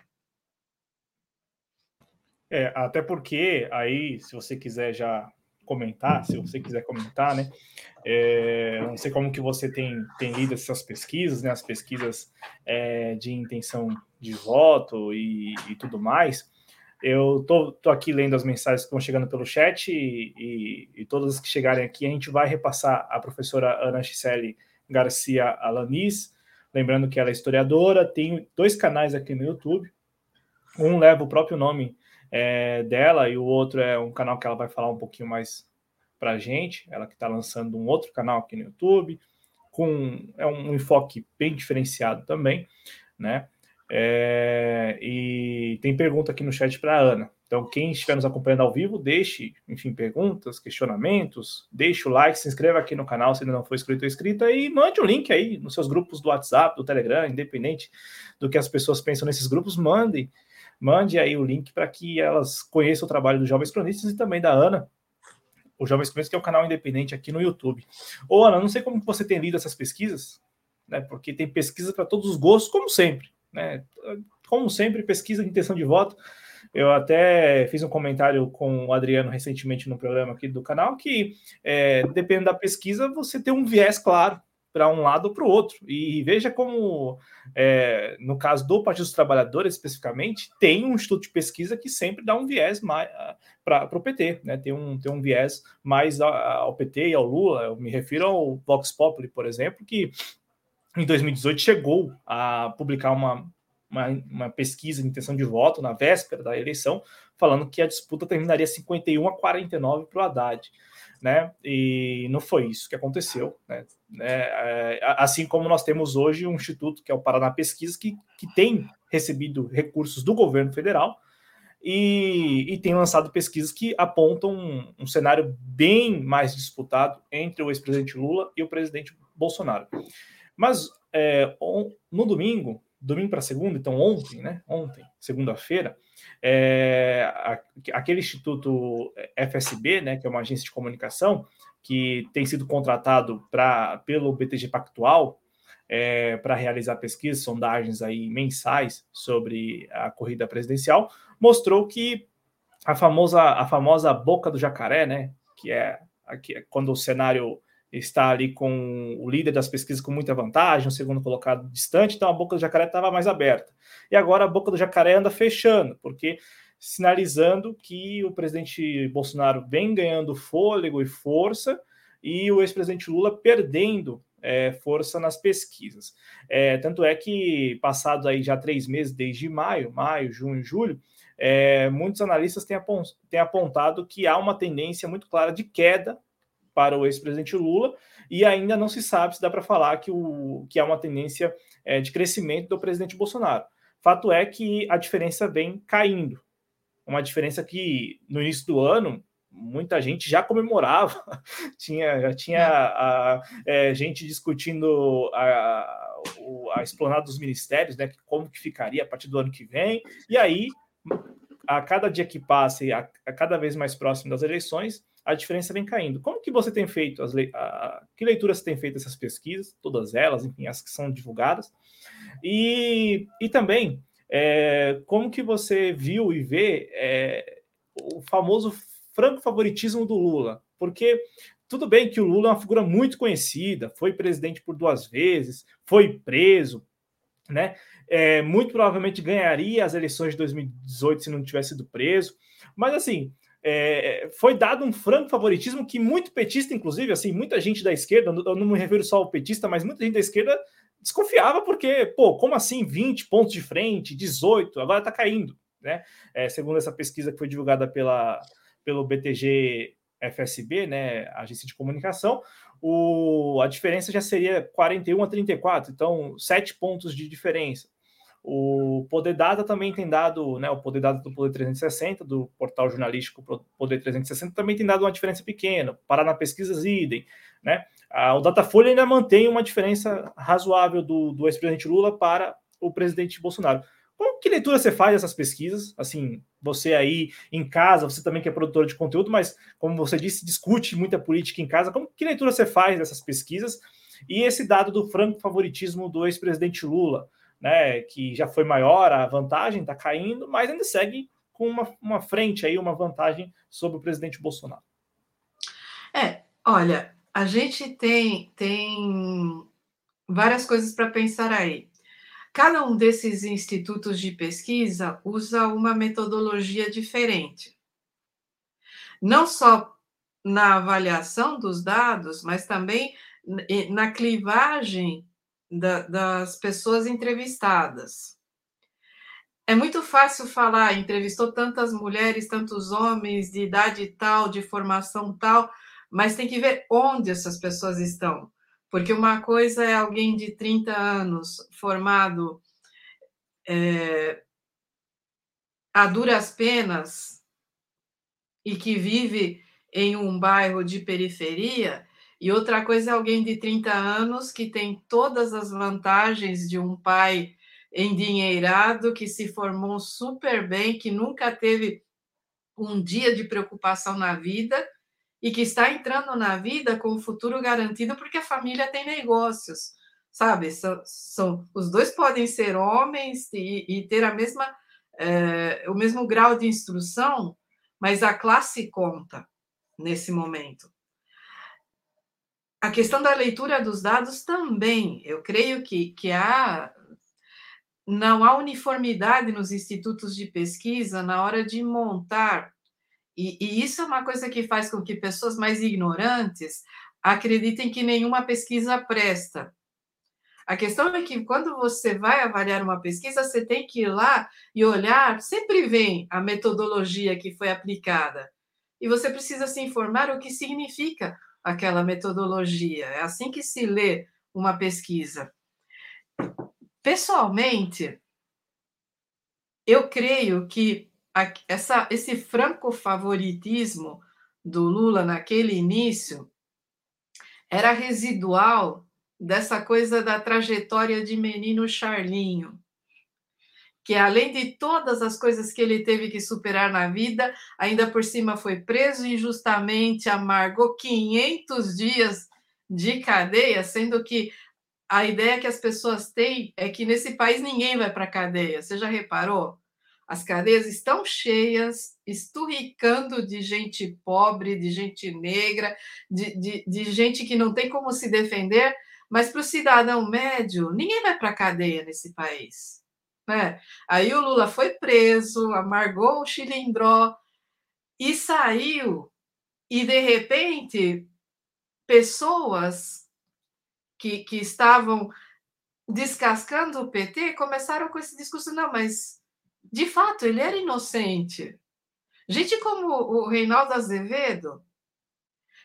É, até porque aí, se você quiser já comentar, se você quiser comentar, né? É, não sei como que você tem, tem lido essas pesquisas, né? As pesquisas é, de intenção de voto e, e tudo mais. Eu tô, tô aqui lendo as mensagens que estão chegando pelo chat e, e, e, todas as que chegarem aqui a gente vai repassar a professora Ana Chicelli Garcia Alanis, lembrando que ela é historiadora, tem dois canais aqui no YouTube, um leva o próprio nome é, dela e o outro é um canal que ela vai falar um pouquinho mais para a gente, ela que está lançando um outro canal aqui no YouTube, com é um enfoque bem diferenciado também, né? É, e tem pergunta aqui no chat para Ana. Então, quem estiver nos acompanhando ao vivo, deixe, enfim, perguntas, questionamentos, deixe o like, se inscreva aqui no canal se ainda não for inscrito ou inscrita e mande o um link aí nos seus grupos do WhatsApp, do Telegram, independente do que as pessoas pensam nesses grupos, mande, mande aí o link para que elas conheçam o trabalho dos Jovens Cronistas e também da Ana, o Jovens Cronistas, que é um canal independente aqui no YouTube. Ô, Ana, não sei como você tem lido essas pesquisas, né? Porque tem pesquisa para todos os gostos, como sempre. Né? Como sempre, pesquisa de intenção de voto. Eu até fiz um comentário com o Adriano recentemente no programa aqui do canal que, é, dependendo da pesquisa, você tem um viés claro para um lado ou para o outro. E veja como, é, no caso do Partido dos Trabalhadores especificamente, tem um instituto de pesquisa que sempre dá um viés para o PT, né? tem, um, tem um viés mais ao PT e ao Lula. Eu me refiro ao Vox Populi, por exemplo, que em 2018 chegou a publicar uma, uma, uma, pesquisa de intenção de voto na véspera da eleição, falando que a disputa terminaria 51 a 49 para o Haddad. Né? E não foi isso que aconteceu. Né? É, assim como nós temos hoje um instituto, que é o Paraná Pesquisa, que, que tem recebido recursos do governo federal e, e tem lançado pesquisas que apontam um, um cenário bem mais disputado entre o ex-presidente Lula e o presidente Bolsonaro. Mas é, on, no domingo, domingo para segunda, então ontem, né? Ontem, segunda-feira, é, aquele instituto FSB, né, que é uma agência de comunicação que tem sido contratado pra, pelo BTG Pactual é, para realizar pesquisas, sondagens aí mensais sobre a corrida presidencial, mostrou que a famosa, a famosa boca do jacaré, né, que é, aqui, é quando o cenário está ali com o líder das pesquisas com muita vantagem, o segundo colocado distante, então a boca do jacaré estava mais aberta. E agora a boca do jacaré anda fechando, porque sinalizando que o presidente Bolsonaro vem ganhando fôlego e força e o ex-presidente Lula perdendo é, força nas pesquisas. É, tanto é que, passados aí já três meses, desde maio, maio, junho, julho, é, muitos analistas têm apontado que há uma tendência muito clara de queda para o ex-presidente Lula, e ainda não se sabe se dá para falar que, o, que há uma tendência é, de crescimento do presidente Bolsonaro. Fato é que a diferença vem caindo. Uma diferença que no início do ano muita gente já comemorava, tinha, já tinha a, é, gente discutindo a, a esplanada dos ministérios, né, como que ficaria a partir do ano que vem, e aí, a cada dia que passa e a, a cada vez mais próximo das eleições, a diferença vem caindo. Como que você tem feito as le... a... que leituras você tem feito essas pesquisas, todas elas, enfim, as que são divulgadas, e, e também é, como que você viu e vê é, o famoso franco favoritismo do Lula? Porque tudo bem que o Lula é uma figura muito conhecida, foi presidente por duas vezes, foi preso, né? É, muito provavelmente ganharia as eleições de 2018 se não tivesse sido preso. Mas assim, é, foi dado um franco favoritismo que muito petista, inclusive, assim, muita gente da esquerda, eu não me refiro só ao petista, mas muita gente da esquerda desconfiava porque, pô, como assim 20 pontos de frente, 18, agora tá caindo, né? É, segundo essa pesquisa que foi divulgada pela, pelo BTG FSB, né, agência de comunicação, o, a diferença já seria 41 a 34, então 7 pontos de diferença. O Poder Data também tem dado, né, o Poder Data do Poder 360, do portal jornalístico Poder 360, também tem dado uma diferença pequena. Paraná Pesquisas, idem. Né? o Datafolha ainda mantém uma diferença razoável do, do ex-presidente Lula para o presidente Bolsonaro. Como que leitura você faz dessas pesquisas? Assim, você aí em casa, você também que é produtor de conteúdo, mas como você disse, discute muita política em casa. Como que leitura você faz dessas pesquisas? E esse dado do franco favoritismo do ex-presidente Lula? Né, que já foi maior, a vantagem está caindo, mas ainda segue com uma, uma frente aí, uma vantagem sobre o presidente Bolsonaro. É, olha, a gente tem, tem várias coisas para pensar aí. Cada um desses institutos de pesquisa usa uma metodologia diferente. Não só na avaliação dos dados, mas também na clivagem da, das pessoas entrevistadas. É muito fácil falar, entrevistou tantas mulheres, tantos homens, de idade tal, de formação tal, mas tem que ver onde essas pessoas estão. Porque uma coisa é alguém de 30 anos, formado é, a duras penas e que vive em um bairro de periferia, e outra coisa é alguém de 30 anos que tem todas as vantagens de um pai endinheirado, que se formou super bem, que nunca teve um dia de preocupação na vida e que está entrando na vida com o futuro garantido porque a família tem negócios, sabe? São, são os dois podem ser homens e, e ter a mesma é, o mesmo grau de instrução, mas a classe conta nesse momento a questão da leitura dos dados também. Eu creio que, que há não há uniformidade nos institutos de pesquisa na hora de montar, e, e, isso é uma coisa que faz com que pessoas mais ignorantes acreditem que nenhuma pesquisa presta. A questão é que quando você vai avaliar uma pesquisa, você tem que ir lá e olhar, sempre vem a metodologia que foi aplicada. E você precisa se informar o que significa aquela metodologia. É assim que se lê uma pesquisa. Pessoalmente, eu creio que essa, esse franco favoritismo do Lula naquele início era residual dessa coisa da trajetória de menino Charlinho, que além de todas as coisas que ele teve que superar na vida, ainda por cima foi preso injustamente, amargou 500 dias de cadeia, sendo que a ideia que as pessoas têm é que nesse país ninguém vai para a cadeia. Você já reparou? As cadeias estão cheias, esturricando de gente pobre, de gente negra, de, de, de gente que não tem como se defender, mas para o cidadão médio, ninguém vai para a cadeia nesse país. Né? Aí o Lula foi preso, amargou o chilindró e saiu, e de repente, pessoas que, que estavam descascando o PT começaram com esse discurso: não, mas de fato ele era inocente. Gente como o Reinaldo Azevedo,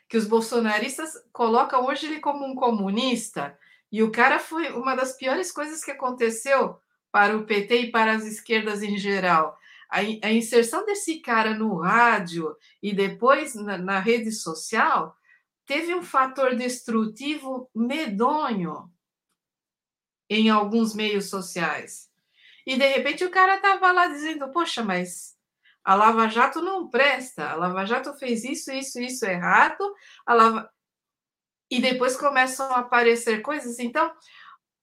que os bolsonaristas colocam hoje ele como um comunista, e o cara foi uma das piores coisas que aconteceu para o PT e para as esquerdas em geral. A, a inserção desse cara no rádio e depois na, na rede social teve um fator destrutivo medonho em alguns meios sociais. E de repente o cara estava lá dizendo: Poxa, mas a Lava Jato não presta, a Lava Jato fez isso, isso, isso errado, a Lava... e depois começam a aparecer coisas. Então,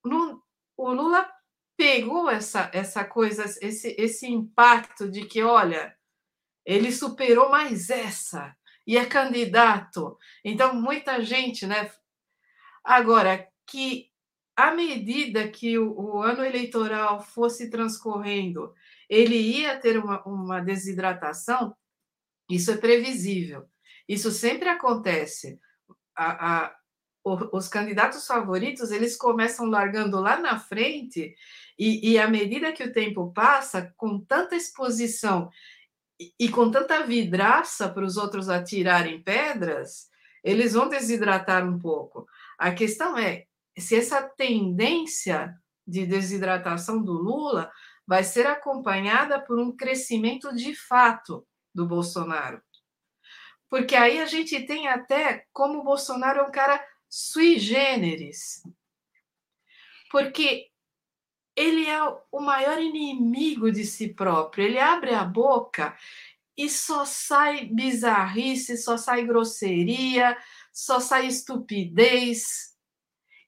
no, o Lula pegou essa, essa coisa, esse, esse impacto de que, olha, ele superou mais essa, e é candidato. Então, muita gente, né? Agora, que à medida que o, o ano eleitoral fosse transcorrendo, ele ia ter uma, uma desidratação, isso é previsível. Isso sempre acontece. A, a, os candidatos favoritos eles começam largando lá na frente e, e à medida que o tempo passa, com tanta exposição e, com tanta vidraça para os outros atirarem pedras, eles vão desidratar um pouco. A questão é se essa tendência de desidratação do Lula vai ser acompanhada por um crescimento de fato do Bolsonaro. Porque aí a gente tem até como o Bolsonaro é um cara sui generis. Porque ele é o maior inimigo de si próprio. Ele abre a boca e só sai bizarrice, só sai grosseria, só sai estupidez.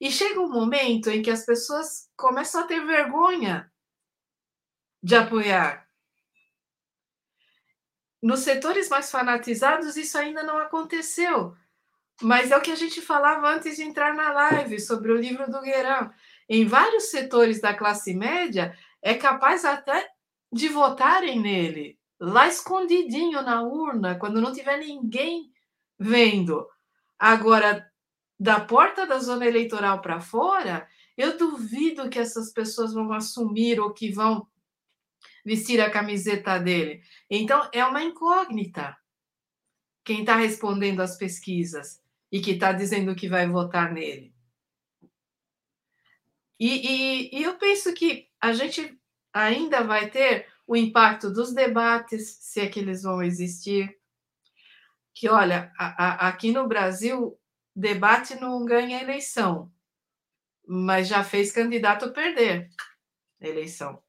E chega um momento em que as pessoas começam a ter vergonha de apoiar. Nos setores mais fanatizados, isso ainda não aconteceu. Mas é o que a gente falava antes de entrar na live sobre o livro do Guerão em vários setores da classe média, é capaz até de votarem nele, lá escondidinho na urna, quando não tiver ninguém vendo. Agora, da porta da zona eleitoral para fora, eu duvido que essas pessoas vão assumir ou que vão vestir a camiseta dele. Então, é uma incógnita quem está respondendo às pesquisas e que está dizendo que vai votar nele. E, e, e eu penso que a gente ainda vai ter o impacto dos debates, se é que eles vão existir. Que, olha, a, a, aqui no Brasil, debate não ganha eleição, mas já fez candidato perder a eleição.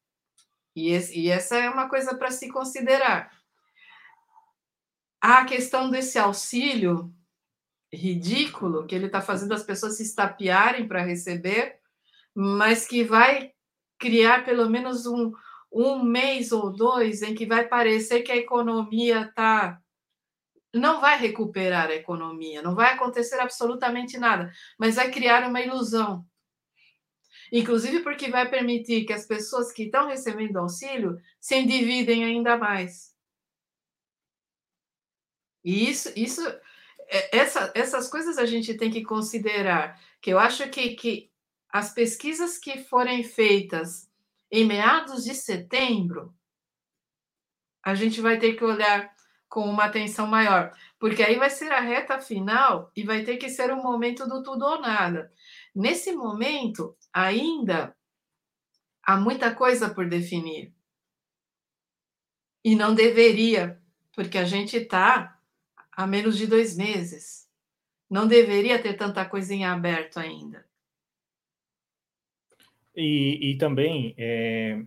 E, esse, e essa é uma coisa para se considerar. A questão desse auxílio ridículo, que ele está fazendo as pessoas se estapearem para receber, mas que vai criar pelo menos um, um mês ou dois em que vai parecer que a economia está não vai recuperar a economia, não vai acontecer absolutamente nada, mas vai criar uma ilusão. Inclusive porque vai permitir que as pessoas que estão recebendo auxílio se endividem ainda mais. E isso, isso é, essa, essas coisas a gente tem que considerar, que eu acho que, que as pesquisas que forem feitas em meados de setembro, a gente vai ter que olhar com uma atenção maior, porque aí vai ser a reta final e vai ter que ser o momento do tudo ou nada. Nesse momento, ainda há muita coisa por definir. E não deveria, porque a gente está há menos de dois meses. Não deveria ter tanta coisa em aberto ainda. E, e também, é,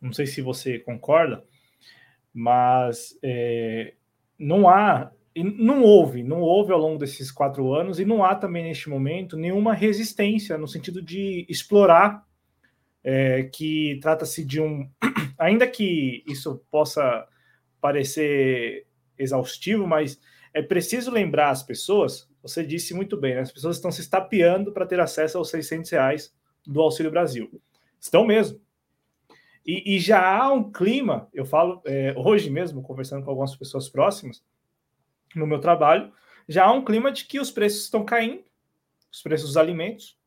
não sei se você concorda, mas é, não há, não houve, não houve ao longo desses quatro anos e não há também neste momento nenhuma resistência no sentido de explorar é, que trata-se de um, ainda que isso possa parecer exaustivo, mas é preciso lembrar as pessoas. Você disse muito bem, né? as pessoas estão se estapeando para ter acesso aos 600 reais do Auxílio Brasil. Estão mesmo. E, e já há um clima, eu falo é, hoje mesmo, conversando com algumas pessoas próximas no meu trabalho, já há um clima de que os preços estão caindo, os preços dos alimentos,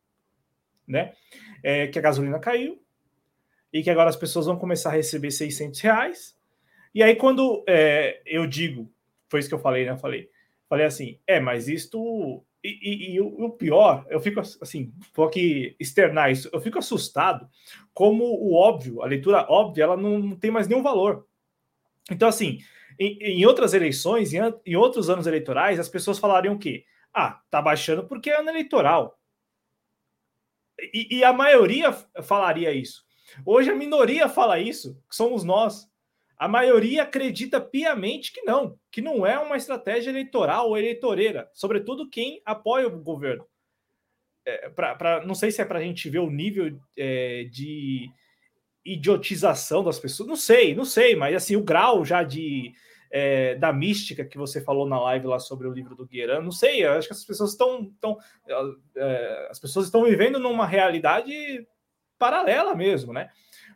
né? É, que a gasolina caiu e que agora as pessoas vão começar a receber 600 reais. E aí, quando é, eu digo, foi isso que eu falei, né? Eu falei, falei assim, é, mas isto e, e, e, o pior, eu fico assim, vou aqui externar isso, eu fico assustado como o óbvio, a leitura óbvia, ela não, não tem mais nenhum valor. Então, assim, em, em outras eleições, em, em, outros anos eleitorais, as pessoas falariam o quê? Ah, tá baixando porque é ano eleitoral. E, e a maioria falaria isso. Hoje a minoria fala isso, que somos nós. A maioria acredita piamente que não, que não é uma estratégia eleitoral ou eleitoreira, sobretudo quem apoia o governo. É, pra, pra, não sei se é para a gente ver o nível é, de idiotização das pessoas, não sei, não sei, mas assim, o grau já de é, da mística que você falou na live lá sobre o livro do Gueran, não sei, acho que as pessoas estão, estão é, as pessoas estão vivendo numa realidade paralela mesmo, né?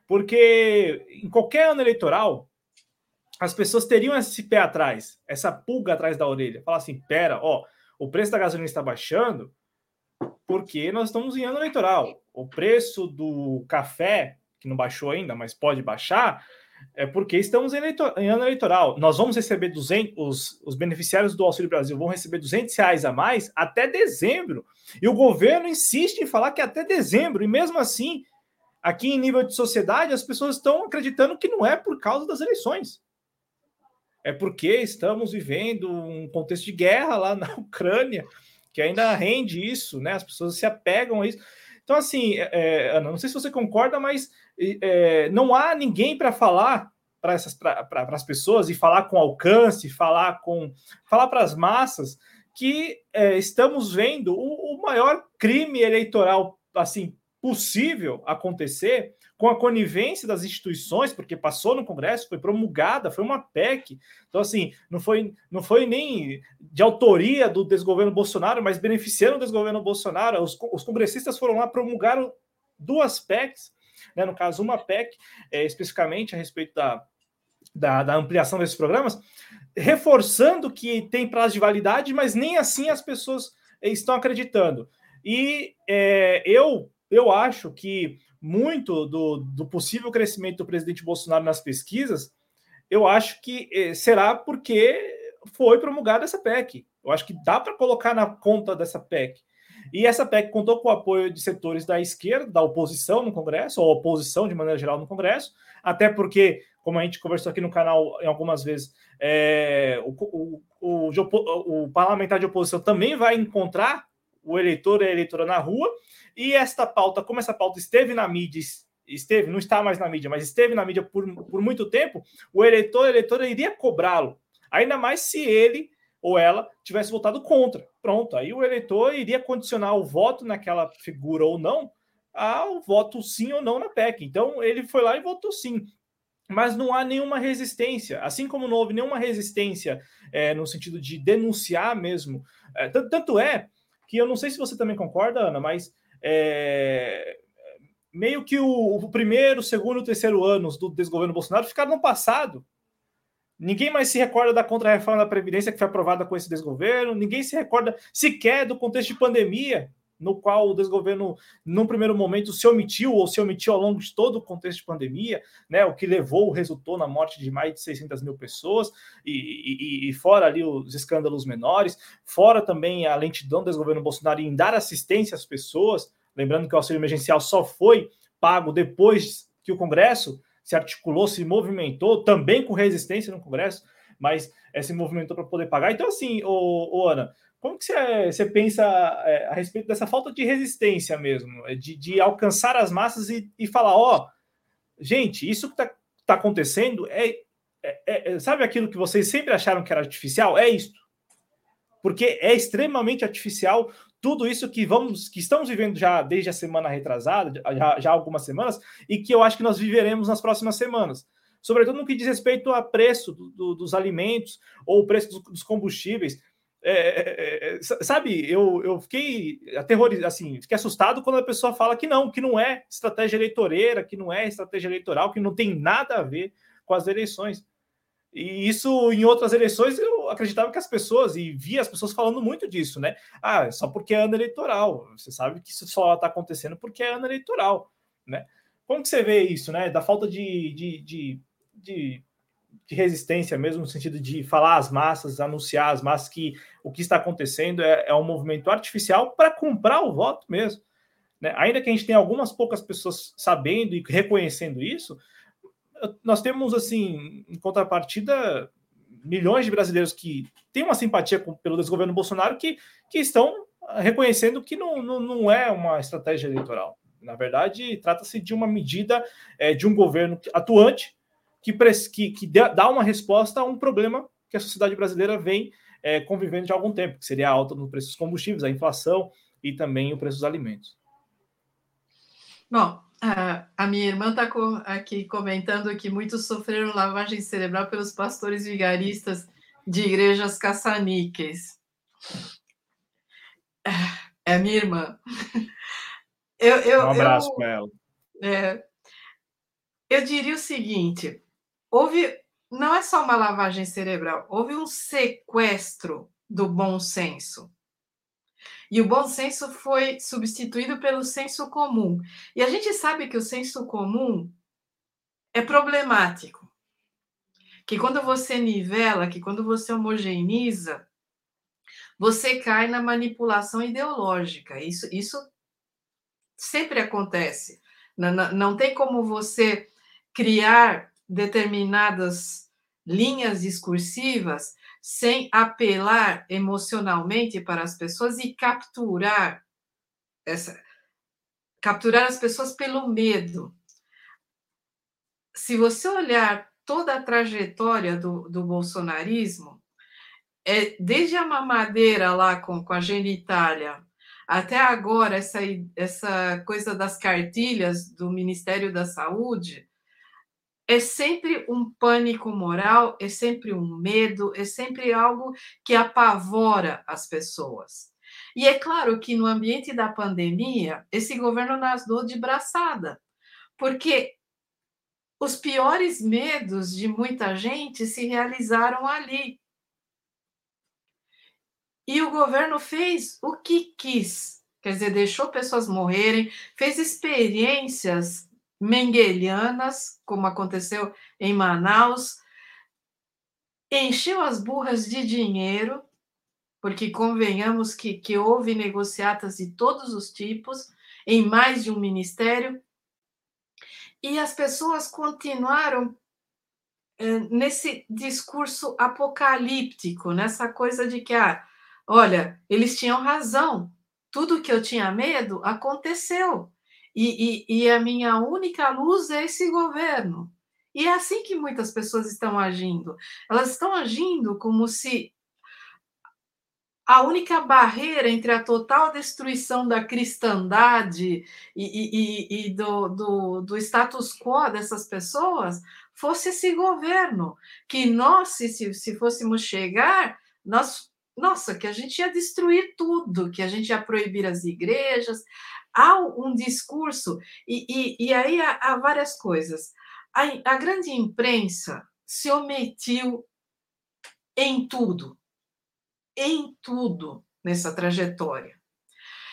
Porque em qualquer ano eleitoral, as pessoas teriam esse pé atrás, essa pulga atrás da orelha. Falar assim: pera, ó, o preço da gasolina está baixando porque nós estamos em ano eleitoral. O preço do café, que não baixou ainda, mas pode baixar, é porque estamos em, eleitor, em ano eleitoral. Nós vamos receber 200, os, os beneficiários do Auxílio Brasil vão receber 200 reais a mais até dezembro. E o governo insiste em falar que é até dezembro, e mesmo assim, aqui em nível de sociedade, as pessoas estão acreditando que não é por causa das eleições é porque estamos vivendo um contexto de guerra lá na Ucrânia, que ainda rende isso, né? As pessoas se apegam a isso. Então, assim, é, é Ana, não sei se você concorda, mas é, não há ninguém para falar para essas pra, as pessoas e falar com alcance, falar com falar para as massas que é, estamos vendo o, o maior crime eleitoral assim possível acontecer com a conivência das instituições, porque passou no Congresso, foi promulgada, foi uma PEC. Então, assim, não foi, não foi nem de autoria do desgoverno Bolsonaro, mas beneficiando o desgoverno Bolsonaro. Os, os congressistas foram lá, promulgaram duas PECs, né, no caso, uma PEC, é, especificamente a respeito da, da, da ampliação desses programas, reforçando que tem prazo de validade, mas nem assim as pessoas estão acreditando. E é, eu, eu acho que muito do, do possível crescimento do presidente Bolsonaro nas pesquisas, eu acho que eh, será porque foi promulgada essa PEC. Eu acho que dá para colocar na conta dessa PEC. E essa PEC contou com o apoio de setores da esquerda, da oposição no Congresso, ou oposição de maneira geral no Congresso, até porque, como a gente conversou aqui no canal em algumas vezes, é, o, o, o, o parlamentar de oposição também vai encontrar o eleitor e a eleitora na rua, e esta pauta, como essa pauta esteve na mídia, esteve, não está mais na mídia, mas esteve na mídia por, por muito tempo, o eleitor, a eleitora iria cobrá-lo. Ainda mais se ele ou ela tivesse votado contra. Pronto, aí o eleitor iria condicionar o voto naquela figura ou não ao voto sim ou não na PEC. Então ele foi lá e votou sim. mas não há nenhuma resistência, assim como não houve nenhuma resistência é, no sentido de denunciar mesmo. É, tanto é que eu não sei se você também concorda, Ana, mas é, meio que o, o primeiro, segundo, terceiro anos do desgoverno Bolsonaro ficaram no passado. Ninguém mais se recorda da contra-reforma da Previdência que foi aprovada com esse desgoverno, ninguém se recorda sequer do contexto de pandemia, no qual o desgoverno, num primeiro momento, se omitiu ou se omitiu ao longo de todo o contexto de pandemia, né, o que levou, resultou na morte de mais de 600 mil pessoas, e, e, e fora ali os escândalos menores, fora também a lentidão do desgoverno Bolsonaro em dar assistência às pessoas, lembrando que o auxílio emergencial só foi pago depois que o Congresso se articulou, se movimentou, também com resistência no Congresso, mas é, se movimentou para poder pagar. Então, assim, ô, ô Ana, como que você, pensa é, a respeito dessa falta de resistência mesmo, é, de, de alcançar as massas e, e falar, ó, oh, gente, isso que está tá acontecendo é, é, é, sabe aquilo que vocês sempre acharam que era artificial? É isso. Porque é extremamente artificial tudo isso que vamos, que estamos vivendo já desde a semana retrasada, já, já algumas semanas, e que eu acho que nós viveremos nas próximas semanas. Sobretudo no que diz respeito a preço do, do, dos alimentos ou o preço dos, dos combustíveis. É, é, é, é sabe, eu, eu fiquei aterrorizado, assim, fiquei assustado quando a pessoa fala que não, que não é estratégia eleitoreira, que não é estratégia eleitoral, que não tem nada a ver com as eleições. E isso em outras eleições eu acreditava que as pessoas, e via as pessoas falando muito disso, né? Ah, só porque é ano eleitoral. Você sabe que isso só está acontecendo porque é ano eleitoral, né? Como que você vê isso, né? Da falta de, de, de, de de resistência mesmo, no sentido de falar às massas, anunciar às massas que o que está acontecendo é, é um movimento artificial para comprar o voto mesmo. Né? Ainda que a gente tenha algumas poucas pessoas sabendo e reconhecendo isso, nós temos, assim, em contrapartida, milhões de brasileiros que têm uma simpatia com, pelo desgoverno Bolsonaro que, que estão reconhecendo que não, não, não é uma estratégia eleitoral. Na verdade, trata-se de uma medida é, de um governo atuante que, que, que dá uma resposta a um problema que a sociedade brasileira vem é, convivendo de algum tempo, que seria a alta no preço dos combustíveis, a inflação e também o preço dos alimentos. Bom, a minha irmã está aqui comentando que muitos sofreram lavagem cerebral pelos pastores vigaristas de igrejas caçaniques. É a minha irmã. Eu, eu, um abraço para ela. É, eu diria o seguinte: houve, não é só uma lavagem cerebral, houve um sequestro do bom senso. E o bom senso foi substituído pelo senso comum. E a gente sabe que o senso comum é problemático. Que quando você nivela, que quando você homogeneiza, você cai na manipulação ideológica. Isso, isso sempre acontece. Não, não, não tem como você criar determinadas linhas discursivas sem apelar emocionalmente para as pessoas e capturar essa capturar as pessoas pelo medo. Se você olhar toda a trajetória do, do bolsonarismo, é, desde a mamadeira lá com, com a genitália até agora, essa, essa coisa das cartilhas do Ministério da Saúde, é sempre um pânico moral, é sempre um medo, é sempre algo que apavora as pessoas. E é claro que no ambiente da pandemia, esse governo nasceu de braçada, porque os piores medos de muita gente se realizaram ali. E o governo fez o que quis, quer dizer, deixou pessoas morrerem, fez experiências menguelianas, como aconteceu em Manaus, encheu as burras de dinheiro, porque convenhamos que, que houve negociatas de todos os tipos, em mais de um ministério, e as pessoas continuaram eh, nesse discurso apocalíptico, nessa coisa de que, ah, olha, eles tinham razão, tudo que eu tinha medo aconteceu. E, e, e a minha única luz é esse governo. E é assim que muitas pessoas estão agindo. Elas estão agindo como se a única barreira entre a total destruição da cristandade e, e, e do, do, do, status quo dessas pessoas fosse esse governo, que nós, se, se fôssemos chegar, nós, nossa, que a gente ia destruir tudo, que a gente ia proibir as igrejas. Há um discurso, e, e, e aí há, há, várias coisas. A, a grande imprensa se omitiu em tudo, em tudo nessa trajetória.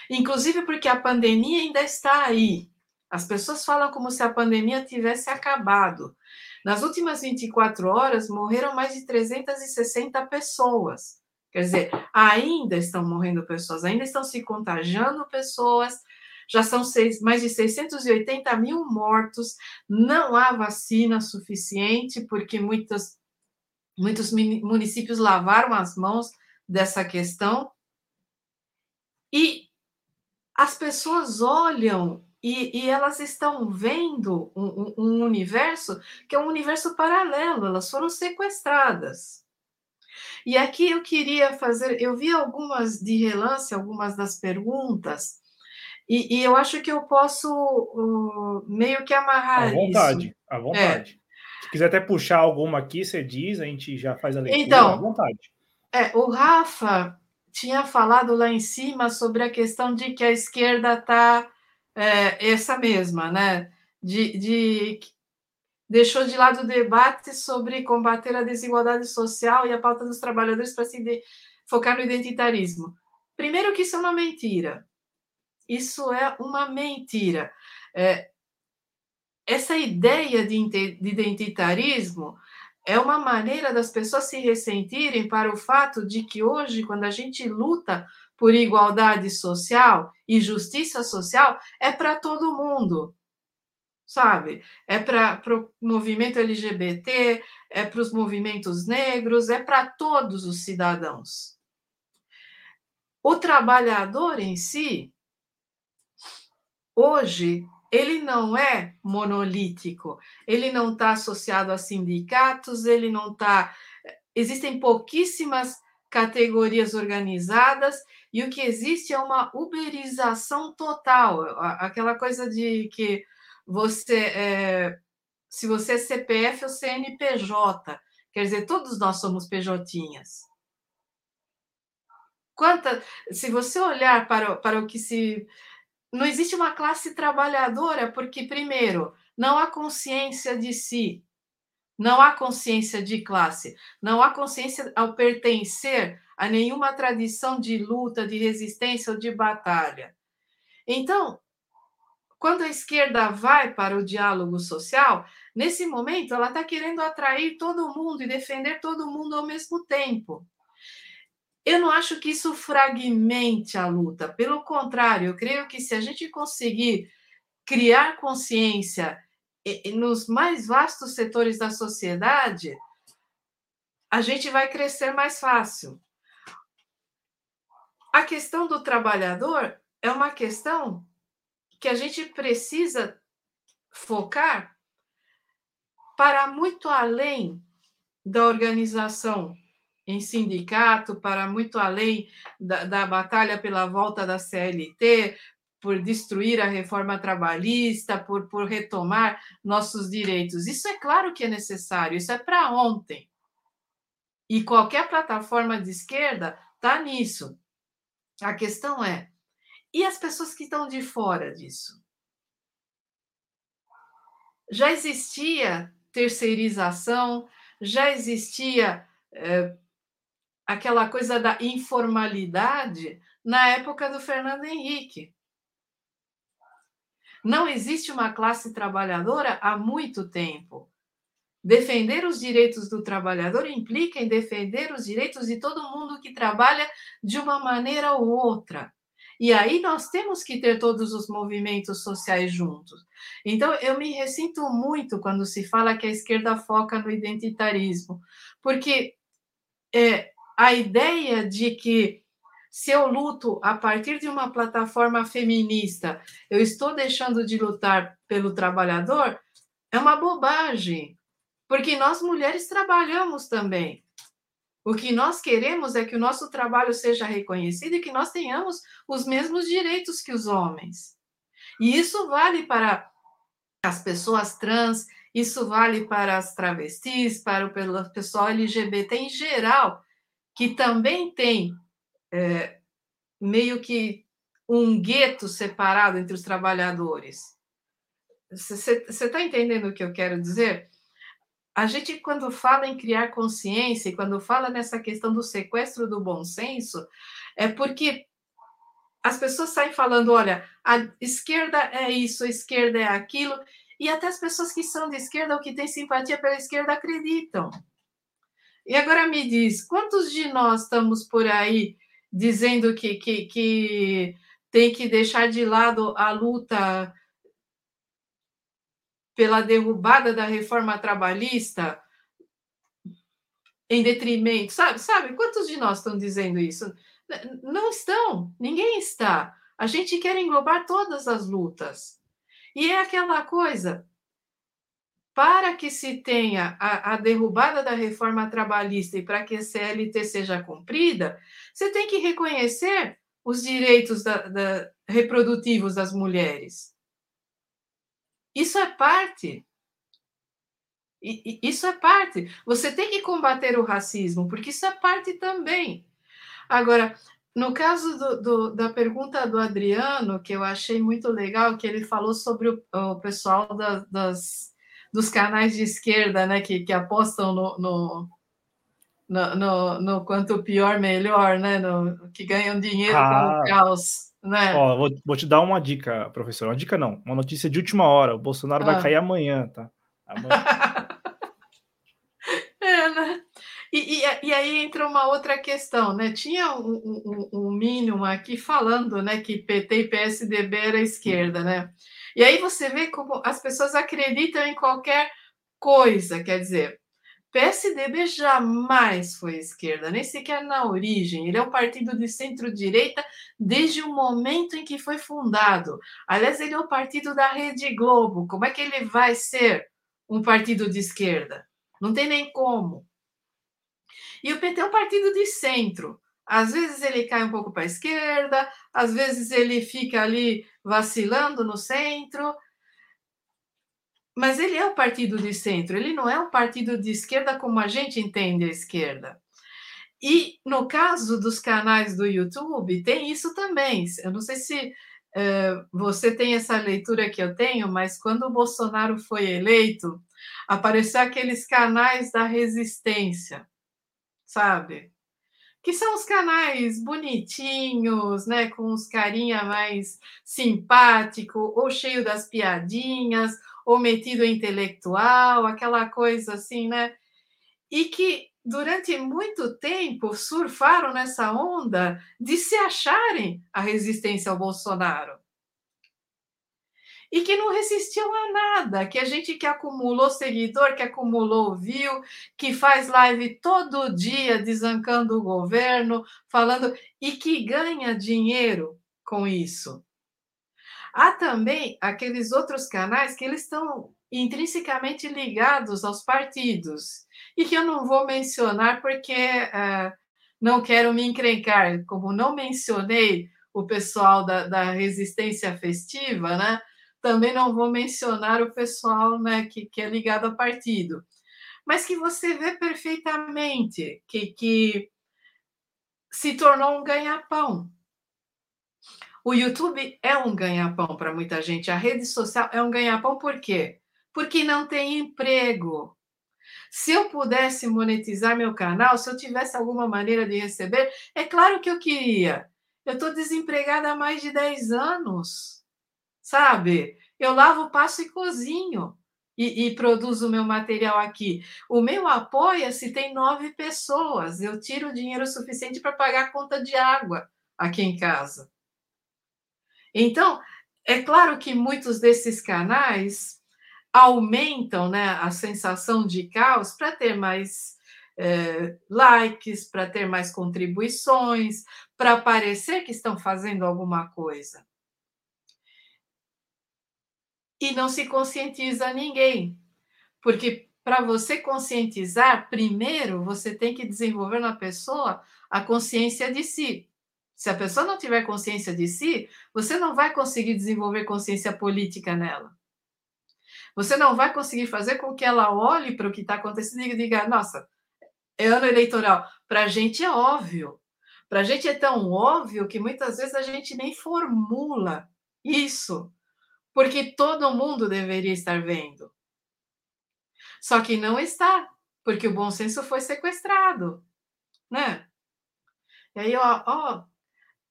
Inclusive porque a pandemia ainda está aí. As pessoas falam como se a pandemia tivesse acabado. Nas últimas 24 horas, morreram mais de 360 pessoas. Quer dizer, ainda estão morrendo pessoas, ainda estão se contagiando pessoas, já são seis, mais de 680 mil mortos, não há vacina suficiente, porque muitas, muitos municípios lavaram as mãos dessa questão. E as pessoas olham e, e, elas estão vendo um, um, universo que é um universo paralelo, elas foram sequestradas. E aqui eu queria fazer, eu vi algumas de relance, algumas das perguntas, e, e eu acho que eu posso uh, meio que amarrar à vontade, isso. À vontade, é. Se quiser até puxar alguma aqui, você diz, a gente já faz a leitura então, à vontade. É, o Rafa tinha falado lá em cima sobre a questão de que a esquerda está é, essa mesma, né? De, de, deixou de lado o debate sobre combater a desigualdade social e a pauta dos trabalhadores para se de, focar no identitarismo. Primeiro que isso é uma mentira. Isso é uma mentira. É, essa ideia de, de identitarismo é uma maneira das pessoas se ressentirem para o fato de que hoje, quando a gente luta por igualdade social e justiça social é para todo mundo, sabe? É para o movimento LGBT, é para os movimentos negros, é para todos os cidadãos. O trabalhador em si, hoje, ele não é monolítico, ele não está associado a sindicatos, ele não está. Existem pouquíssimas categorias organizadas e o que existe é uma uberização total, aquela coisa de que você, é, se você é CPF ou CNPJ, quer dizer, todos nós somos PJinhas. Quanta, se você olhar para, para o que se. Não existe uma classe trabalhadora, porque, primeiro, não há consciência de si, não há consciência de classe, não há consciência ao pertencer a nenhuma tradição de luta, de resistência ou de batalha. Então, quando a esquerda vai para o diálogo social, nesse momento ela está querendo atrair todo mundo e defender todo mundo ao mesmo tempo. Eu não acho que isso fragmente a luta, pelo contrário, eu creio que se a gente conseguir criar consciência nos mais vastos setores da sociedade, a gente vai crescer mais fácil. A questão do trabalhador é uma questão que a gente precisa focar para muito além da organização em sindicato, para muito além da, da batalha pela volta da CLT, por destruir a reforma trabalhista, por, por retomar nossos direitos. Isso é claro que é necessário, isso é para ontem. E qualquer plataforma de esquerda está nisso. A questão é: e as pessoas que estão de fora disso? Já existia terceirização, já existia é, aquela coisa da informalidade na época do Fernando Henrique. Não existe uma classe trabalhadora há muito tempo. Defender os direitos do trabalhador implica em defender os direitos de todo mundo que trabalha de uma maneira ou outra. E aí nós temos que ter todos os movimentos sociais juntos. Então, eu me ressinto muito quando se fala que a esquerda foca no identitarismo, porque é, a ideia de que se eu luto a partir de uma plataforma feminista, eu estou deixando de lutar pelo trabalhador, é uma bobagem, porque nós mulheres trabalhamos também. O que nós queremos é que o nosso trabalho seja reconhecido e que nós tenhamos os mesmos direitos que os homens. E isso vale para as pessoas trans isso vale para as travestis, para o pessoal LGBT em geral, que também tem é, meio que um gueto separado entre os trabalhadores. Você está entendendo o que eu quero dizer? A gente, quando fala em criar consciência e quando fala nessa questão do sequestro do bom senso, é porque as pessoas saem falando: olha, a esquerda é isso, a esquerda é aquilo, e até as pessoas que são de esquerda ou que têm simpatia pela esquerda acreditam. E agora me diz, quantos de nós estamos por aí dizendo que, que, que tem que deixar de lado a luta pela derrubada da reforma trabalhista em detrimento, sabe? Sabe? Quantos de nós estão dizendo isso? Não estão, ninguém está. A gente quer englobar todas as lutas. E é aquela coisa, para que se tenha a, a, derrubada da reforma trabalhista e para que a CLT seja cumprida, você tem que reconhecer os direitos da, da, reprodutivos das mulheres. Isso é parte. Isso é parte. Você tem que combater o racismo, porque isso é parte também. Agora, no caso do, do, da pergunta do Adriano, que eu achei muito legal, que ele falou sobre o, o pessoal da, das, dos canais de esquerda, né, que, que apostam no, no, no, no, no quanto pior, melhor, né, no, que ganham dinheiro ah. com o caos. Né? Ó, vou, vou, te dar uma dica, professor. Uma dica não, uma notícia de última hora. O Bolsonaro ah. vai cair amanhã, tá? Amanhã. é, né? E, e, e, aí entra uma outra questão, né? Tinha um, um, um, mínimo aqui falando, né, que PT e PSDB era esquerda, né? E aí você vê como as pessoas acreditam em qualquer coisa, quer dizer, PSDB jamais foi esquerda, nem sequer na origem. Ele é um partido de centro-direita desde o momento em que foi fundado. Aliás, ele é o partido da Rede Globo. Como é que ele vai ser um partido de esquerda? Não tem nem como. E o PT é um partido de centro. Às vezes ele cai um pouco para a esquerda, às vezes ele fica ali vacilando no centro, mas ele é o partido de centro, ele não é um partido de esquerda como a gente entende a esquerda. E no caso dos canais do YouTube, tem isso também. Eu não sei se uh, você tem essa leitura que eu tenho, mas quando o Bolsonaro foi eleito, apareceu aqueles canais da resistência, sabe? Que são os canais bonitinhos, né, com os carinha mais simpático, ou cheio das piadinhas, ou metido intelectual, aquela coisa assim, né? E que durante muito tempo surfaram nessa onda de se acharem a resistência ao Bolsonaro. E que não resistiam a nada, que a gente que acumulou seguidor, que acumulou view, que faz live todo dia desancando o governo, falando e que ganha dinheiro com isso. Há também aqueles outros canais que eles estão intrinsecamente ligados aos partidos e que eu não vou mencionar porque uh, não quero me encrencar, como não mencionei o pessoal da, da resistência festiva, né? Também não vou mencionar o pessoal né, que, que é ligado a partido, mas que você vê perfeitamente que, que se tornou um ganha-pão o YouTube é um ganha-pão para muita gente, a rede social é um ganha-pão por quê? Porque não tem emprego. Se eu pudesse monetizar meu canal, se eu tivesse alguma maneira de receber, é claro que eu queria. Eu estou desempregada há mais de 10 anos, sabe? Eu lavo, passo e cozinho e, e produzo o meu material aqui. O meu apoia-se tem nove pessoas. Eu tiro dinheiro suficiente para pagar a conta de água aqui em casa. Então, é claro que muitos desses canais aumentam né, a sensação de caos para ter mais é, likes, para ter mais contribuições, para parecer que estão fazendo alguma coisa. E não se conscientiza ninguém, porque para você conscientizar, primeiro você tem que desenvolver na pessoa a consciência de si. Se a pessoa não tiver consciência de si, você não vai conseguir desenvolver consciência política nela. Você não vai conseguir fazer com que ela olhe para o que está acontecendo e diga: nossa, é ano eleitoral. Para a gente é óbvio. Para a gente é tão óbvio que muitas vezes a gente nem formula isso, porque todo mundo deveria estar vendo. Só que não está, porque o bom senso foi sequestrado, né? E aí, ó, ó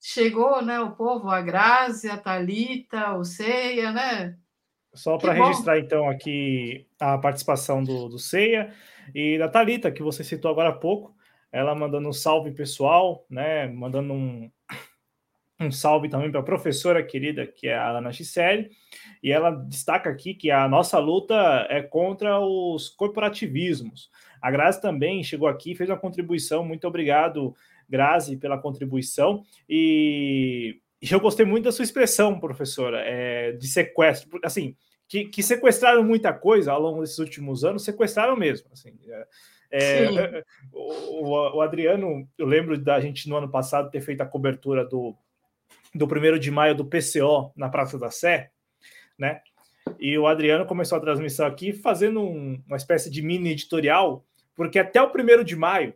chegou, né, o povo, a Grazi, a Talita, o Ceia, né? Só para registrar, então, aqui a participação do, do Ceia e da Talita, que você citou agora há pouco, ela mandando um salve pessoal, né? Mandando um, um salve também para a professora querida, que é a Ana Gisele, e ela destaca aqui que a nossa luta é contra os corporativismos. A Grazi também chegou aqui, fez uma contribuição, muito obrigado, Grazi, pela contribuição, e, eu gostei muito da sua expressão, professora, é, de sequestro, assim, que, que, sequestraram muita coisa ao longo desses últimos anos, sequestraram mesmo, assim, é, é, o, o, Adriano, eu lembro da gente no ano passado ter feito a cobertura do, do primeiro de maio do PCO na Praça da Sé, né? E o Adriano começou a transmissão aqui fazendo um, uma espécie de mini editorial, porque até o primeiro de maio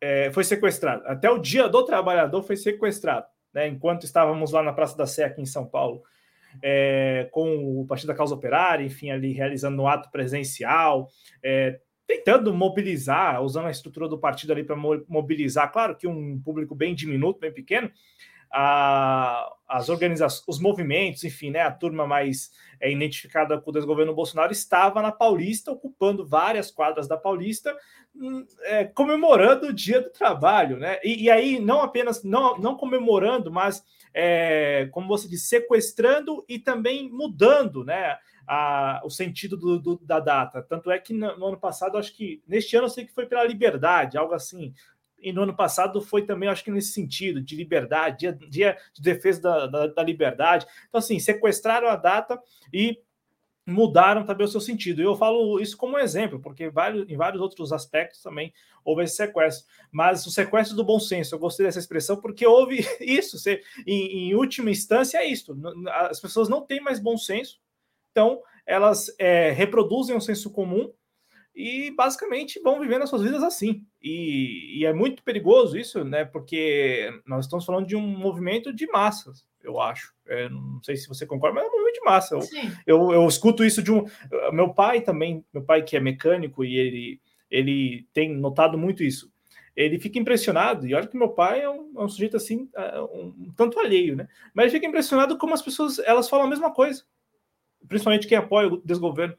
é, foi sequestrado, até o dia do trabalhador foi sequestrado, né? Enquanto estávamos lá na Praça da Sé aqui em São Paulo, é, com o Partido da Causa Operária, enfim, ali realizando um ato presencial, é, tentando mobilizar, usando a estrutura do partido ali para mobilizar, claro que um público bem diminuto, bem pequeno, a, as organizações, os movimentos, enfim, né, a turma mais é, identificada com o desgoverno Bolsonaro estava na Paulista, ocupando várias quadras da Paulista, hum, é, comemorando o Dia do Trabalho, né? E, e, aí não apenas não, não comemorando, mas é, como você disse, sequestrando e também mudando, né? A, o sentido do, do, da data. Tanto é que no, no ano passado, acho que neste ano eu sei que foi pela liberdade, algo assim, e no ano passado foi também, acho que nesse sentido, de liberdade, dia, dia de defesa da, da, da, liberdade. Então, assim, sequestraram a data e mudaram também o seu sentido. Eu falo isso como exemplo, porque em vários outros aspectos também houve esse sequestro. Mas o sequestro do bom senso, eu gostei dessa expressão, porque houve isso. Você, em, em última instância, é isso. As pessoas não têm mais bom senso, então elas é, reproduzem o senso comum e basicamente vão vivendo as suas vidas assim. E, e, é muito perigoso isso, né? Porque nós estamos falando de um movimento de massas, eu acho. É, não sei se você concorda, mas é um movimento de massa. Eu, eu, eu, escuto isso de um. Meu pai também, meu pai que é mecânico e ele, ele tem notado muito isso. Ele fica impressionado, e olha que meu pai é um, é um sujeito assim, é, um, um tanto alheio, né? Mas ele fica impressionado como as pessoas elas falam a mesma coisa, principalmente quem apoia o desgoverno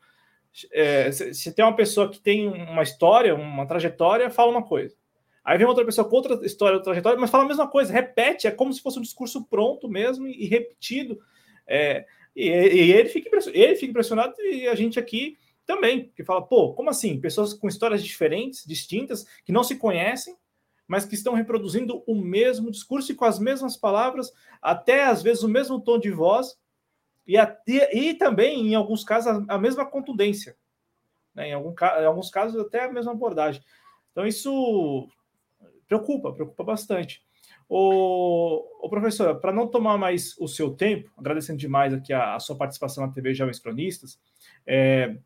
é, se tem uma pessoa que tem uma história, uma trajetória, fala uma coisa. Aí vem outra pessoa com outra história, outra trajetória, mas fala a mesma coisa, repete, é como se fosse um discurso pronto mesmo e, repetido. É, e, e, ele, fica ele fica impressionado e a gente aqui também, que fala, pô, como assim? Pessoas com histórias diferentes, distintas, que não se conhecem, mas que estão reproduzindo o mesmo discurso e com as mesmas palavras, até às vezes o mesmo tom de voz, e, a, e, e também, em alguns casos, a, a mesma contundência. Né? Em, algum, em alguns casos, até a mesma abordagem. Então, isso preocupa, preocupa bastante. O, o professor, para não tomar mais o seu tempo, agradecendo demais aqui a, a sua participação na TV Jovens Cronistas, é,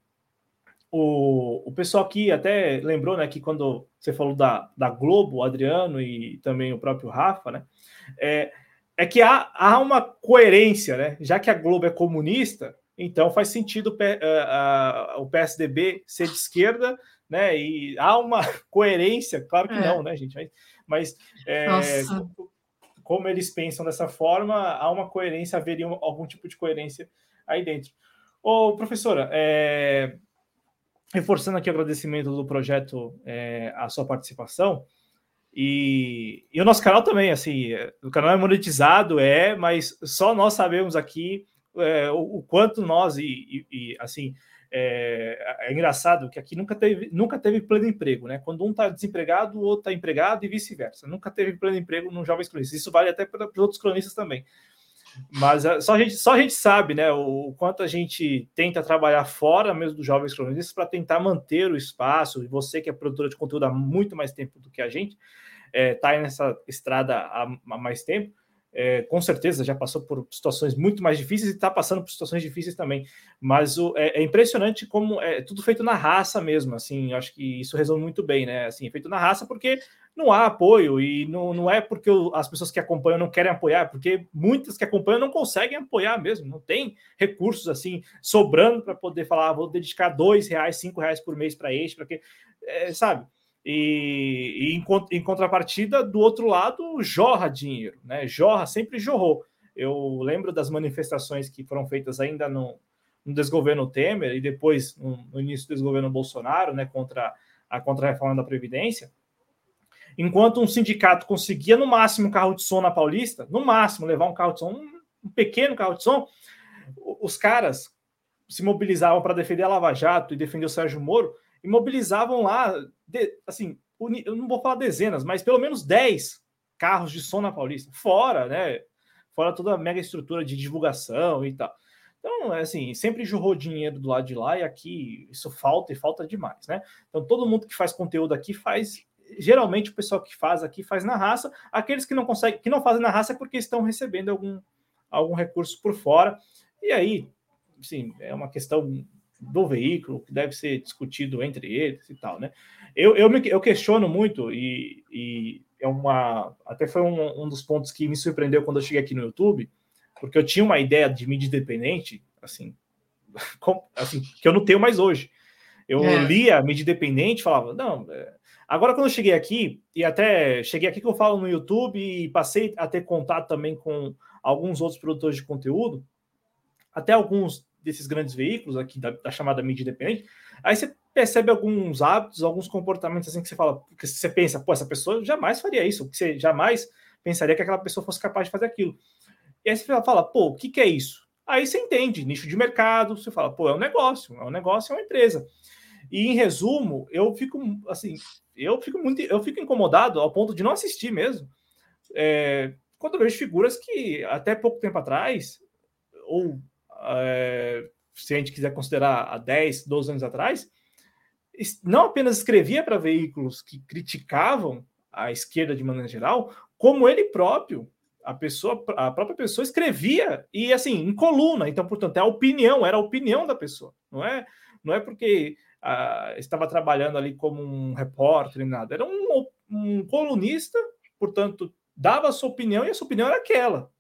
o, o pessoal aqui até lembrou né, que quando você falou da, da Globo, o Adriano e também o próprio Rafa, né, é, é que há, há uma coerência, né? Já que a Globo é comunista, então faz sentido o PSDB ser de esquerda, né? E há uma coerência, claro que é. não, né, gente? Mas, é, como eles pensam dessa forma, há uma coerência, haveria algum tipo de coerência aí dentro. Ô, professora, é, reforçando aqui o agradecimento do projeto, a sua participação, e, e, o nosso canal também, assim, o canal é monetizado, é, mas só nós sabemos aqui é, o, o, quanto nós, e, e, e assim, é, é, engraçado que aqui nunca teve, nunca teve pleno emprego, né? Quando um está desempregado, o outro está empregado e vice-versa. Nunca teve pleno emprego no Jovens Cronistas. Isso vale até para os outros cronistas também. Mas é, só a, gente, só a gente sabe, né, o, quanto a gente tenta trabalhar fora mesmo dos Jovens Cronistas para tentar manter o espaço. E você que é produtora de conteúdo há muito mais tempo do que a gente, está é, tá nessa estrada há, há, mais tempo, é, com certeza já passou por situações muito mais difíceis e está passando por situações difíceis também. Mas o, é, é, impressionante como é tudo feito na raça mesmo. Assim, acho que isso resume muito bem, né? Assim, é feito na raça porque não há apoio e não, não é porque as pessoas que acompanham não querem apoiar, porque muitas que acompanham não conseguem apoiar mesmo. Não tem recursos assim sobrando para poder falar, ah, vou dedicar dois reais, cinco reais por mês para este, para que, é, sabe? E, e em, em, contrapartida, do outro lado, jorra dinheiro, né? Jorra, sempre jorrou. Eu lembro das manifestações que foram feitas ainda no, no desgoverno Temer e depois no, no início do desgoverno Bolsonaro, né? Contra a contra-reforma da Previdência. Enquanto um sindicato conseguia no máximo um carro de som na Paulista, no máximo levar um carro de som, um, um pequeno carro de som, os caras se mobilizavam para defender a Lava Jato e defender o Sérgio Moro e mobilizavam lá, de, assim, eu não vou falar dezenas, mas pelo menos 10 carros de som na Paulista, fora, né? Fora toda a mega estrutura de divulgação e tal. Então, é assim, sempre jorrou dinheiro do lado de lá e aqui isso falta e falta demais, né? Então, todo mundo que faz conteúdo aqui faz. Geralmente, o pessoal que faz aqui faz na raça. Aqueles que não conseguem, que não fazem na raça é porque estão recebendo algum, algum recurso por fora. E aí, sim, é uma questão do veículo, que deve ser discutido entre eles e tal, né? Eu, eu, me, eu questiono muito, e, e, é uma. Até foi um, um, dos pontos que me surpreendeu quando eu cheguei aqui no YouTube, porque eu tinha uma ideia de mídia independente, assim, com, assim que eu não tenho mais hoje. Eu é. lia mídia independente falava, não. É... Agora, quando eu cheguei aqui, e até cheguei aqui que eu falo no YouTube e passei a ter contato também com alguns outros produtores de conteúdo, até alguns desses grandes veículos aqui da, da, chamada mídia independente, aí você percebe alguns hábitos, alguns comportamentos assim que você fala, que você pensa, pô, essa pessoa jamais faria isso, que você jamais pensaria que aquela pessoa fosse capaz de fazer aquilo. E aí você fala, pô, o que, que é isso? Aí você entende, nicho de mercado, você fala, pô, é um negócio, é um negócio, é uma empresa. E em resumo, eu fico assim, eu fico muito, eu fico incomodado ao ponto de não assistir mesmo. É, quando eu vejo figuras que até pouco tempo atrás, ou é, se a gente quiser considerar há 10, 12 anos atrás, não apenas escrevia para veículos que criticavam a esquerda de maneira geral, como ele próprio, a pessoa, a própria pessoa escrevia e assim em coluna. Então, portanto, é a opinião, era a opinião da pessoa, não é? Não é porque ah, estava trabalhando ali como um repórter nem nada. Era um, um colunista, portanto, dava a sua opinião e a sua opinião era aquela.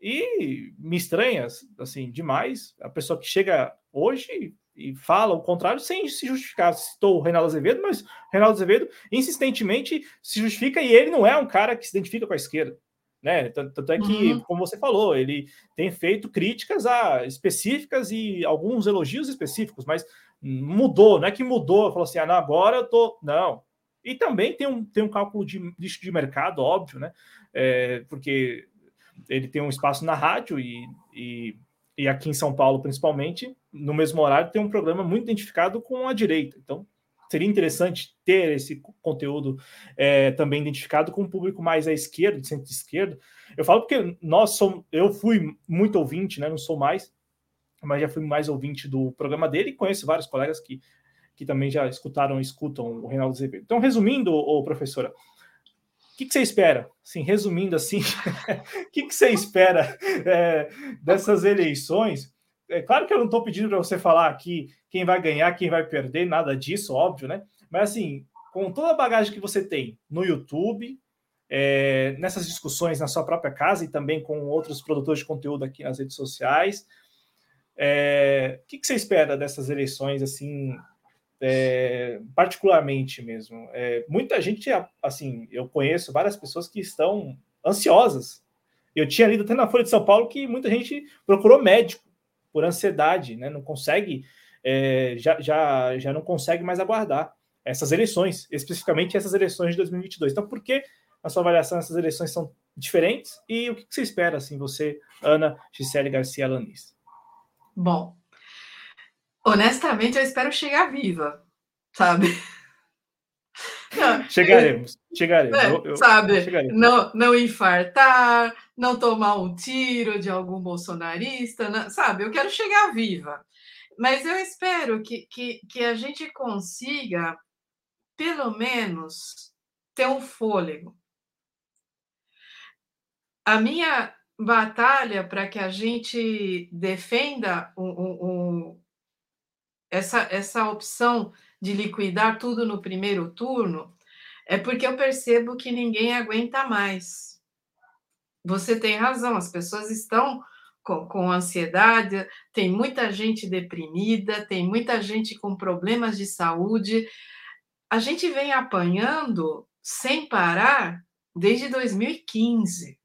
E me estranha, assim, demais a pessoa que chega hoje e fala o contrário sem se justificar. Citou o Reinaldo Azevedo, mas o Reinaldo Azevedo insistentemente se justifica e ele não é um cara que se identifica com a esquerda. Né? Tanto é que, uhum. como você falou, ele tem feito críticas a específicas e alguns elogios específicos, mas mudou, não é que mudou, falou assim, ah, não, agora eu tô. Não. E também tem um, tem um cálculo de lixo de mercado, óbvio, né? É, porque ele tem um espaço na rádio e, e, e, aqui em São Paulo, principalmente, no mesmo horário, tem um programa muito identificado com a direita. Então, seria interessante ter esse conteúdo é, também identificado com um público mais à esquerda, de centro-esquerda. Eu falo porque nós somos, eu fui muito ouvinte, né? Não sou mais, mas já fui mais ouvinte do programa dele e conheço vários colegas que, que também já escutaram escutam o Reinaldo Azevedo. Então, resumindo, ô, professora, que, que você espera? Assim, resumindo assim, o que, que você espera é, dessas eleições? É claro que eu não estou pedindo para você falar aqui quem vai ganhar, quem vai perder, nada disso, óbvio, né? Mas assim, com toda a bagagem que você tem no YouTube, é, nessas discussões na sua própria casa e também com outros produtores de conteúdo aqui nas redes sociais, é, o que, que você espera dessas eleições assim é, particularmente mesmo. É, muita gente, assim, eu conheço várias pessoas que estão ansiosas. Eu tinha lido até na Folha de São Paulo que muita gente procurou médico por ansiedade, né? Não consegue, é, já, já, já não consegue mais aguardar essas eleições, especificamente essas eleições de 2022. Então, por que, na sua avaliação, essas eleições são diferentes? E o que você espera, assim, você, Ana Gisele Garcia Lanis? Bom, Honestamente, eu espero chegar viva, sabe? Não, chegaremos, chegaremos. É, eu, eu, sabe, chegaremos. Não, não infartar, não tomar um tiro de algum bolsonarista, não, sabe? Eu quero chegar viva. Mas eu espero que, que, que a gente consiga, pelo menos, ter um fôlego. a minha batalha para que a gente defenda um, um, essa, essa opção de liquidar tudo no primeiro turno é porque eu percebo que ninguém aguenta mais. Você tem razão, as pessoas estão com, com ansiedade, tem muita gente deprimida, tem muita gente com problemas de saúde. A gente vem apanhando sem parar desde 2015.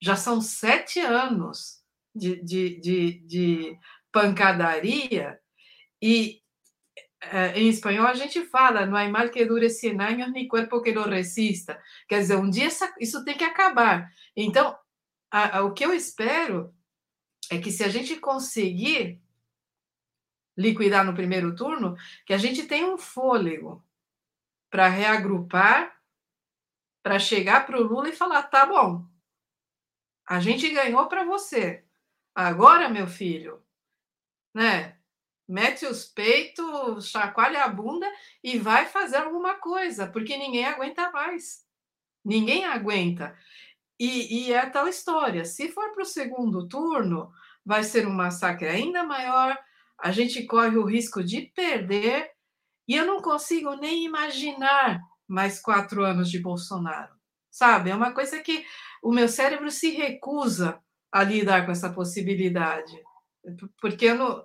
Já são sete anos de, de, de, de pancadaria e é, em espanhol a gente fala, não há mal que dure 100 anos, nem corpo que lo resista. Quer dizer, um dia isso tem que acabar. Então, a, a, o que eu espero é que se a gente conseguir liquidar no primeiro turno, que a gente tenha um fôlego para reagrupar, para chegar para o Lula e falar: tá bom, a gente ganhou para você. Agora, meu filho, né? Mete os peitos, chacoalha a bunda e vai fazer alguma coisa, porque ninguém aguenta mais. Ninguém aguenta. E, e é tal história. Se for para o segundo turno, vai ser um massacre ainda maior. A gente corre o risco de perder. E eu não consigo nem imaginar mais quatro anos de Bolsonaro. Sabe? É uma coisa que o meu cérebro se recusa a lidar com essa possibilidade. Porque eu não,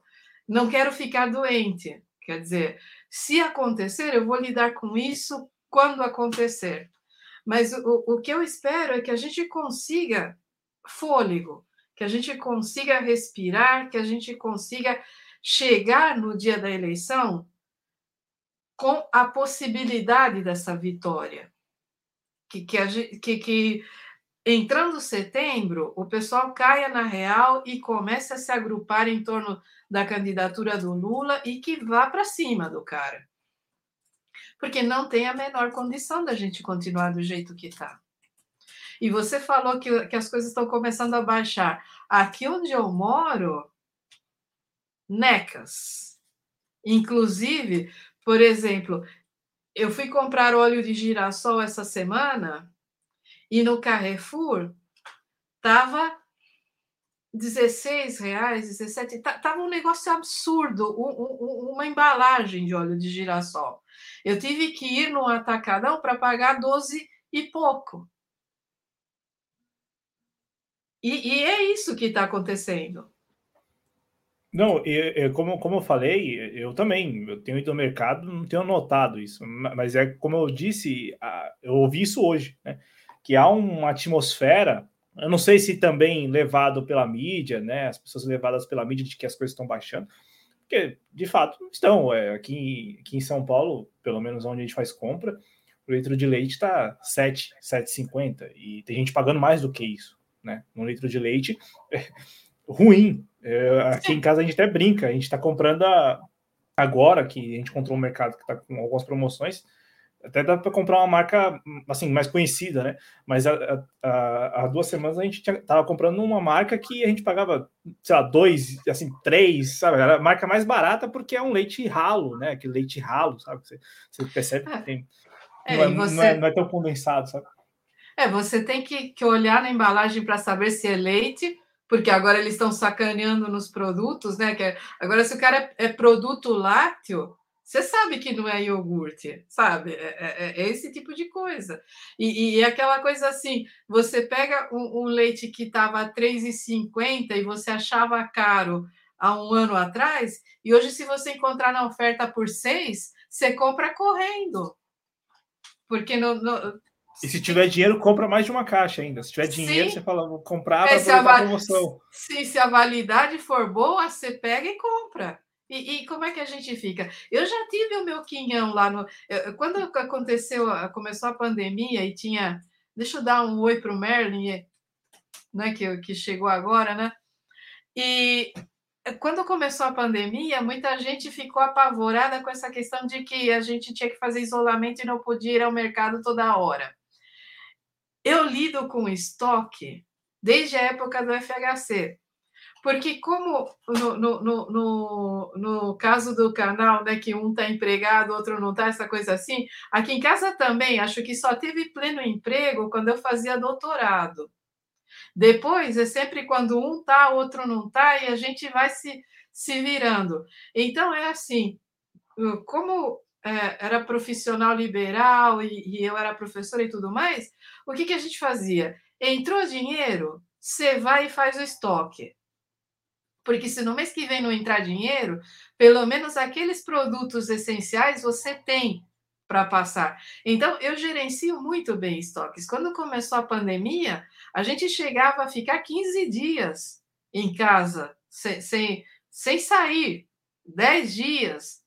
não quero ficar doente. Quer dizer, se acontecer, eu vou lidar com isso quando acontecer. Mas o, o que eu espero é que a gente consiga fôlego, que a gente consiga respirar, que a gente consiga chegar no dia da eleição com a possibilidade dessa vitória. Que, que, a, que, que entrando setembro, o pessoal caia na real e comece a se agrupar em torno da candidatura do Lula e que vá para cima do cara porque não tem a menor condição da gente continuar do jeito que está. E você falou que, que as coisas estão começando a baixar. Aqui onde eu moro, necas. Inclusive, por exemplo, eu fui comprar óleo de girassol essa semana e no Carrefour estava 16 reais, 17, tava um negócio absurdo, um, um, uma embalagem de óleo de girassol. Eu tive que ir no atacadão para pagar 12 e pouco. E, e é isso que está acontecendo. Não, como, como eu falei, eu também, eu tenho ido ao mercado, não tenho notado isso, mas é como eu disse, eu ouvi isso hoje, né? Que há uma atmosfera eu não sei se também levado pela mídia, né? As pessoas levadas pela mídia de que as coisas estão baixando, porque de fato estão. É, aqui, aqui em São Paulo, pelo menos onde a gente faz compra, o litro de leite está 7, 7,50 e tem gente pagando mais do que isso, né? Um litro de leite é ruim. É, aqui em casa a gente até brinca, a gente está comprando a, agora que a gente encontrou um mercado que está com algumas promoções até dá para comprar uma marca assim mais conhecida, né? Mas há duas semanas a gente estava comprando uma marca que a gente pagava, sei lá, dois, assim, três, sabe? Era a marca mais barata porque é um leite ralo, né? Aquele leite ralo, sabe? Você, você percebe que tem. É, não, é, você... não, é, não, é, tão condensado, sabe? É, você tem que, que olhar na embalagem para saber se é leite, porque agora eles estão sacaneando nos produtos, né? Que é, agora, se o cara é, é produto lácteo você sabe que não é iogurte, sabe? É, é, é esse tipo de coisa. E, e, aquela coisa assim: você pega um, um leite que estava R$ 3,50 e você achava caro há um ano atrás, e hoje, se você encontrar na oferta por seis, você compra correndo. Porque no, no... E se tiver dinheiro, compra mais de uma caixa ainda. Se tiver dinheiro, Sim. você fala, vou comprar para é, a promoção. Sim, se a validade for boa, você pega e compra. E, e, como é que a gente fica? Eu já tive o meu quinhão lá no. Quando aconteceu, começou a pandemia e tinha. Deixa eu dar um oi para o Merlin, né, que, que chegou agora, né? E quando começou a pandemia, muita gente ficou apavorada com essa questão de que a gente tinha que fazer isolamento e não podia ir ao mercado toda hora. Eu lido com estoque desde a época do FHC. Porque como no, no, no, no, caso do canal, né, que um está empregado, outro não está, essa coisa assim, aqui em casa também, acho que só teve pleno emprego quando eu fazia doutorado. Depois é sempre quando um tá, outro não tá, e a gente vai se, se virando. Então é assim, como é, era profissional liberal e, e, eu era professora e tudo mais, o que, que a gente fazia? Entrou dinheiro, você vai e faz o estoque. Porque se no mês que vem não entrar dinheiro, pelo menos aqueles produtos essenciais você tem para passar. Então, eu gerencio muito bem estoques. Quando começou a pandemia, a gente chegava a ficar 15 dias em casa, sem, sem, sem sair, 10 dias,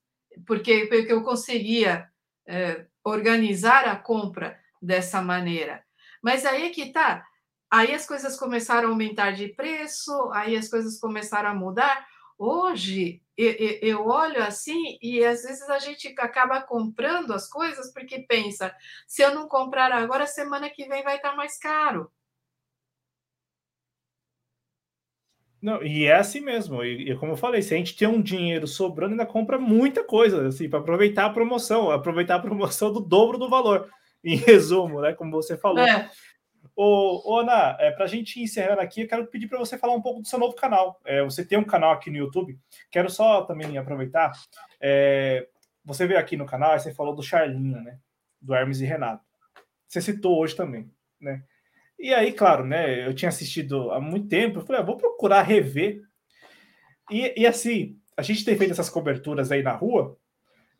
porque, porque eu conseguia é, organizar a compra dessa maneira. Mas aí é que tá. Aí as coisas começaram a aumentar de preço, aí as coisas começaram a mudar. Hoje eu olho assim e às vezes a gente acaba comprando as coisas porque pensa: se eu não comprar agora, semana que vem vai estar mais caro. Não, e é assim mesmo. E, e, como eu falei, se a gente tem um dinheiro sobrando, ainda compra muita coisa, assim, para aproveitar a promoção, aproveitar a promoção do dobro do valor, em resumo, né? Como você falou. É. Ô, Ana, é, para a gente encerrar aqui, eu quero pedir para você falar um pouco do seu novo canal. É, você tem um canal aqui no YouTube, quero só também aproveitar. É, você veio aqui no canal e você falou do Charlinho, né? Do Hermes e Renato. Você citou hoje também, né? E aí, claro, né? Eu tinha assistido há muito tempo, eu falei, ah, vou procurar rever. E, e assim, a gente tem feito essas coberturas aí na rua,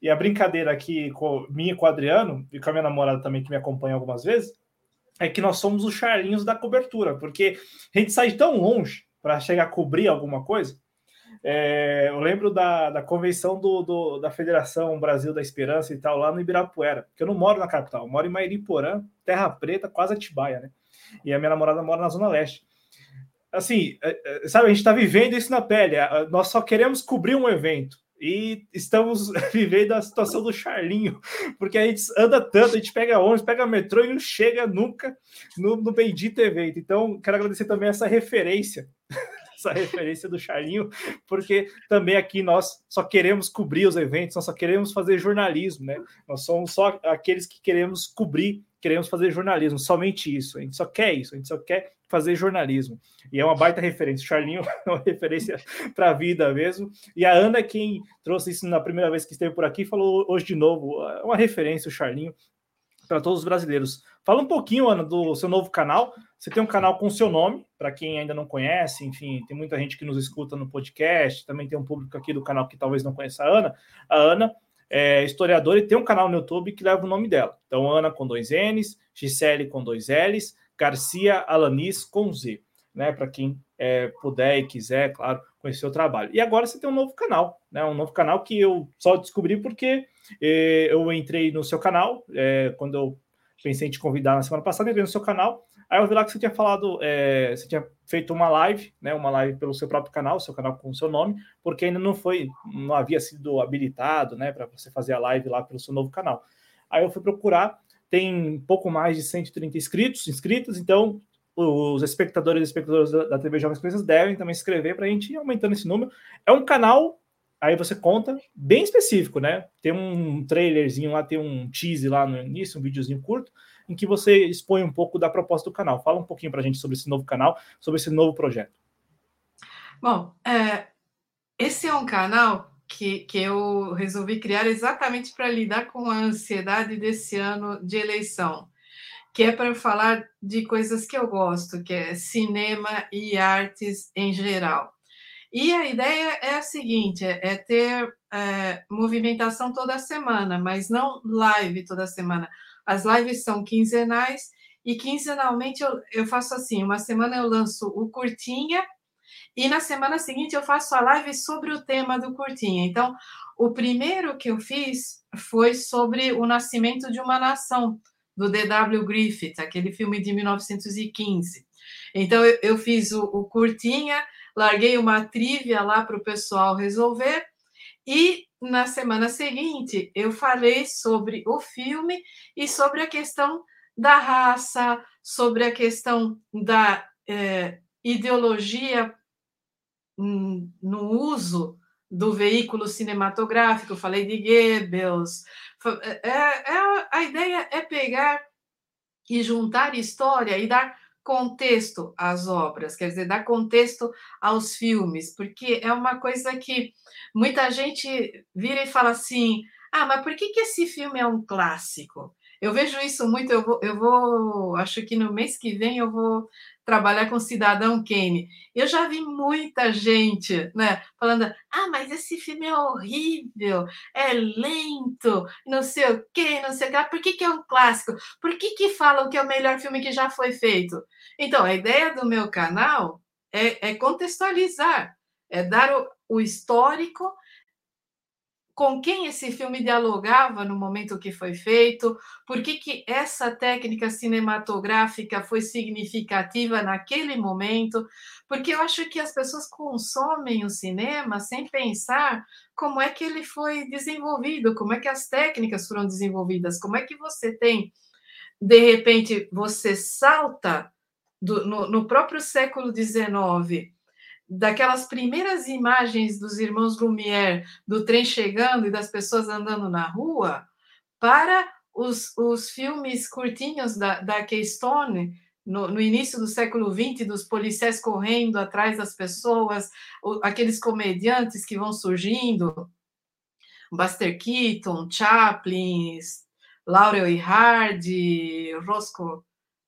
e a brincadeira aqui com minha com o Adriano, e com a minha namorada também, que me acompanha algumas vezes, é que nós somos os charlinhos da cobertura, porque a gente sai tão longe para chegar a cobrir alguma coisa. É, eu lembro da, da convenção do, do, da Federação Brasil da Esperança e tal, lá no Ibirapuera, que eu não moro na capital, eu moro em Mairiporã, Terra Preta, quase Atibaia, né? e a minha namorada mora na Zona Leste. Assim, é, é, sabe, a gente está vivendo isso na pele. Nós só queremos cobrir um evento e estamos vivendo a situação do Charlinho, porque a gente anda tanto, a gente pega ônibus, pega metrô e não chega nunca no, no bendito evento. Então, quero agradecer também essa referência, essa referência do Charlinho, porque também aqui nós só queremos cobrir os eventos, nós só queremos fazer jornalismo, né? Nós somos só aqueles que queremos cobrir queremos fazer jornalismo, somente isso. A gente só quer isso, a gente só quer fazer jornalismo. E é uma baita referência. O Charlinho é uma referência para a vida mesmo. E a Ana, quem trouxe isso na primeira vez que esteve por aqui, falou hoje de novo. É uma referência, o Charlinho, para todos os brasileiros. Fala um pouquinho, Ana, do seu novo canal. Você tem um canal com seu nome, para quem ainda não conhece, enfim, tem muita gente que nos escuta no podcast, também tem um público aqui do canal que talvez não conheça a Ana. A Ana é historiadora e tem um canal no YouTube que leva o nome dela. Então, Ana com dois N's, Gisele com dois L's, Garcia Alanis com Z, né? Para quem é, puder e quiser, claro, conhecer o trabalho. E agora você tem um novo canal, né? Um novo canal que eu só descobri porque eh, eu entrei no seu canal, eh, quando eu pensei em te convidar na semana passada, entrei no seu canal Aí eu vi lá que você tinha falado, é, você tinha feito uma live, né? Uma live pelo seu próprio canal, seu canal com o seu nome, porque ainda não foi, não havia sido habilitado, né? Para você fazer a live lá pelo seu novo canal. Aí eu fui procurar, tem pouco mais de 130 inscritos, inscritos, então os espectadores e espectadoras da TV Jovens Coisas devem também se inscrever para a gente ir aumentando esse número. É um canal, aí você conta, bem específico, né? Tem um trailerzinho lá, tem um tease lá no início, um videozinho curto, em que você expõe um pouco da proposta do canal. Fala um pouquinho para a gente sobre esse novo canal, sobre esse novo projeto. Bom, é, esse é um canal que, que eu resolvi criar exatamente para lidar com a ansiedade desse ano de eleição, que é para falar de coisas que eu gosto, que é cinema e artes em geral. E a ideia é a seguinte: é, é ter é, movimentação toda semana, mas não live toda semana. As lives são quinzenais e quinzenalmente eu, eu faço assim: uma semana eu lanço o curtinha e na semana seguinte eu faço a live sobre o tema do curtinha. Então, o primeiro que eu fiz foi sobre o nascimento de uma nação, do D.W. Griffith, aquele filme de 1915. Então, eu, eu fiz o, o curtinha, larguei uma trivia lá para o pessoal resolver, e na semana seguinte, eu falei sobre o filme e sobre a questão da raça, sobre a questão da é, ideologia no uso do veículo cinematográfico. falei de Goebbels. É, é, a ideia é pegar e juntar história e dar contexto às obras, quer dizer, dar contexto aos filmes, porque é uma coisa que muita gente vira e fala assim: ah, mas por que, que esse filme é um clássico? Eu vejo isso muito, eu vou, eu vou, acho que no mês que vem eu vou trabalhar com Cidadão Kane. Eu já vi muita gente, né, falando: "Ah, mas esse filme é horrível, é lento, não sei o quê, não sei o quê. Por que, que é um clássico? Por que que falam que é o melhor filme que já foi feito?". Então, a ideia do meu canal é, é contextualizar, é dar o, o histórico com quem esse filme dialogava no momento que foi feito, por que, que essa técnica cinematográfica foi significativa naquele momento, porque eu acho que as pessoas consomem o cinema sem pensar como é que ele foi desenvolvido, como é que as técnicas foram desenvolvidas, como é que você tem, de repente, você salta do, no, no próprio século XIX daquelas primeiras imagens dos irmãos Lumière do trem chegando e das pessoas andando na rua para os, os filmes curtinhos da, da Keystone no, no, início do século XX, dos policiais correndo atrás das pessoas, aqueles comediantes que vão surgindo, Buster Keaton, Chaplin, Laurel e Hardy, Roscoe,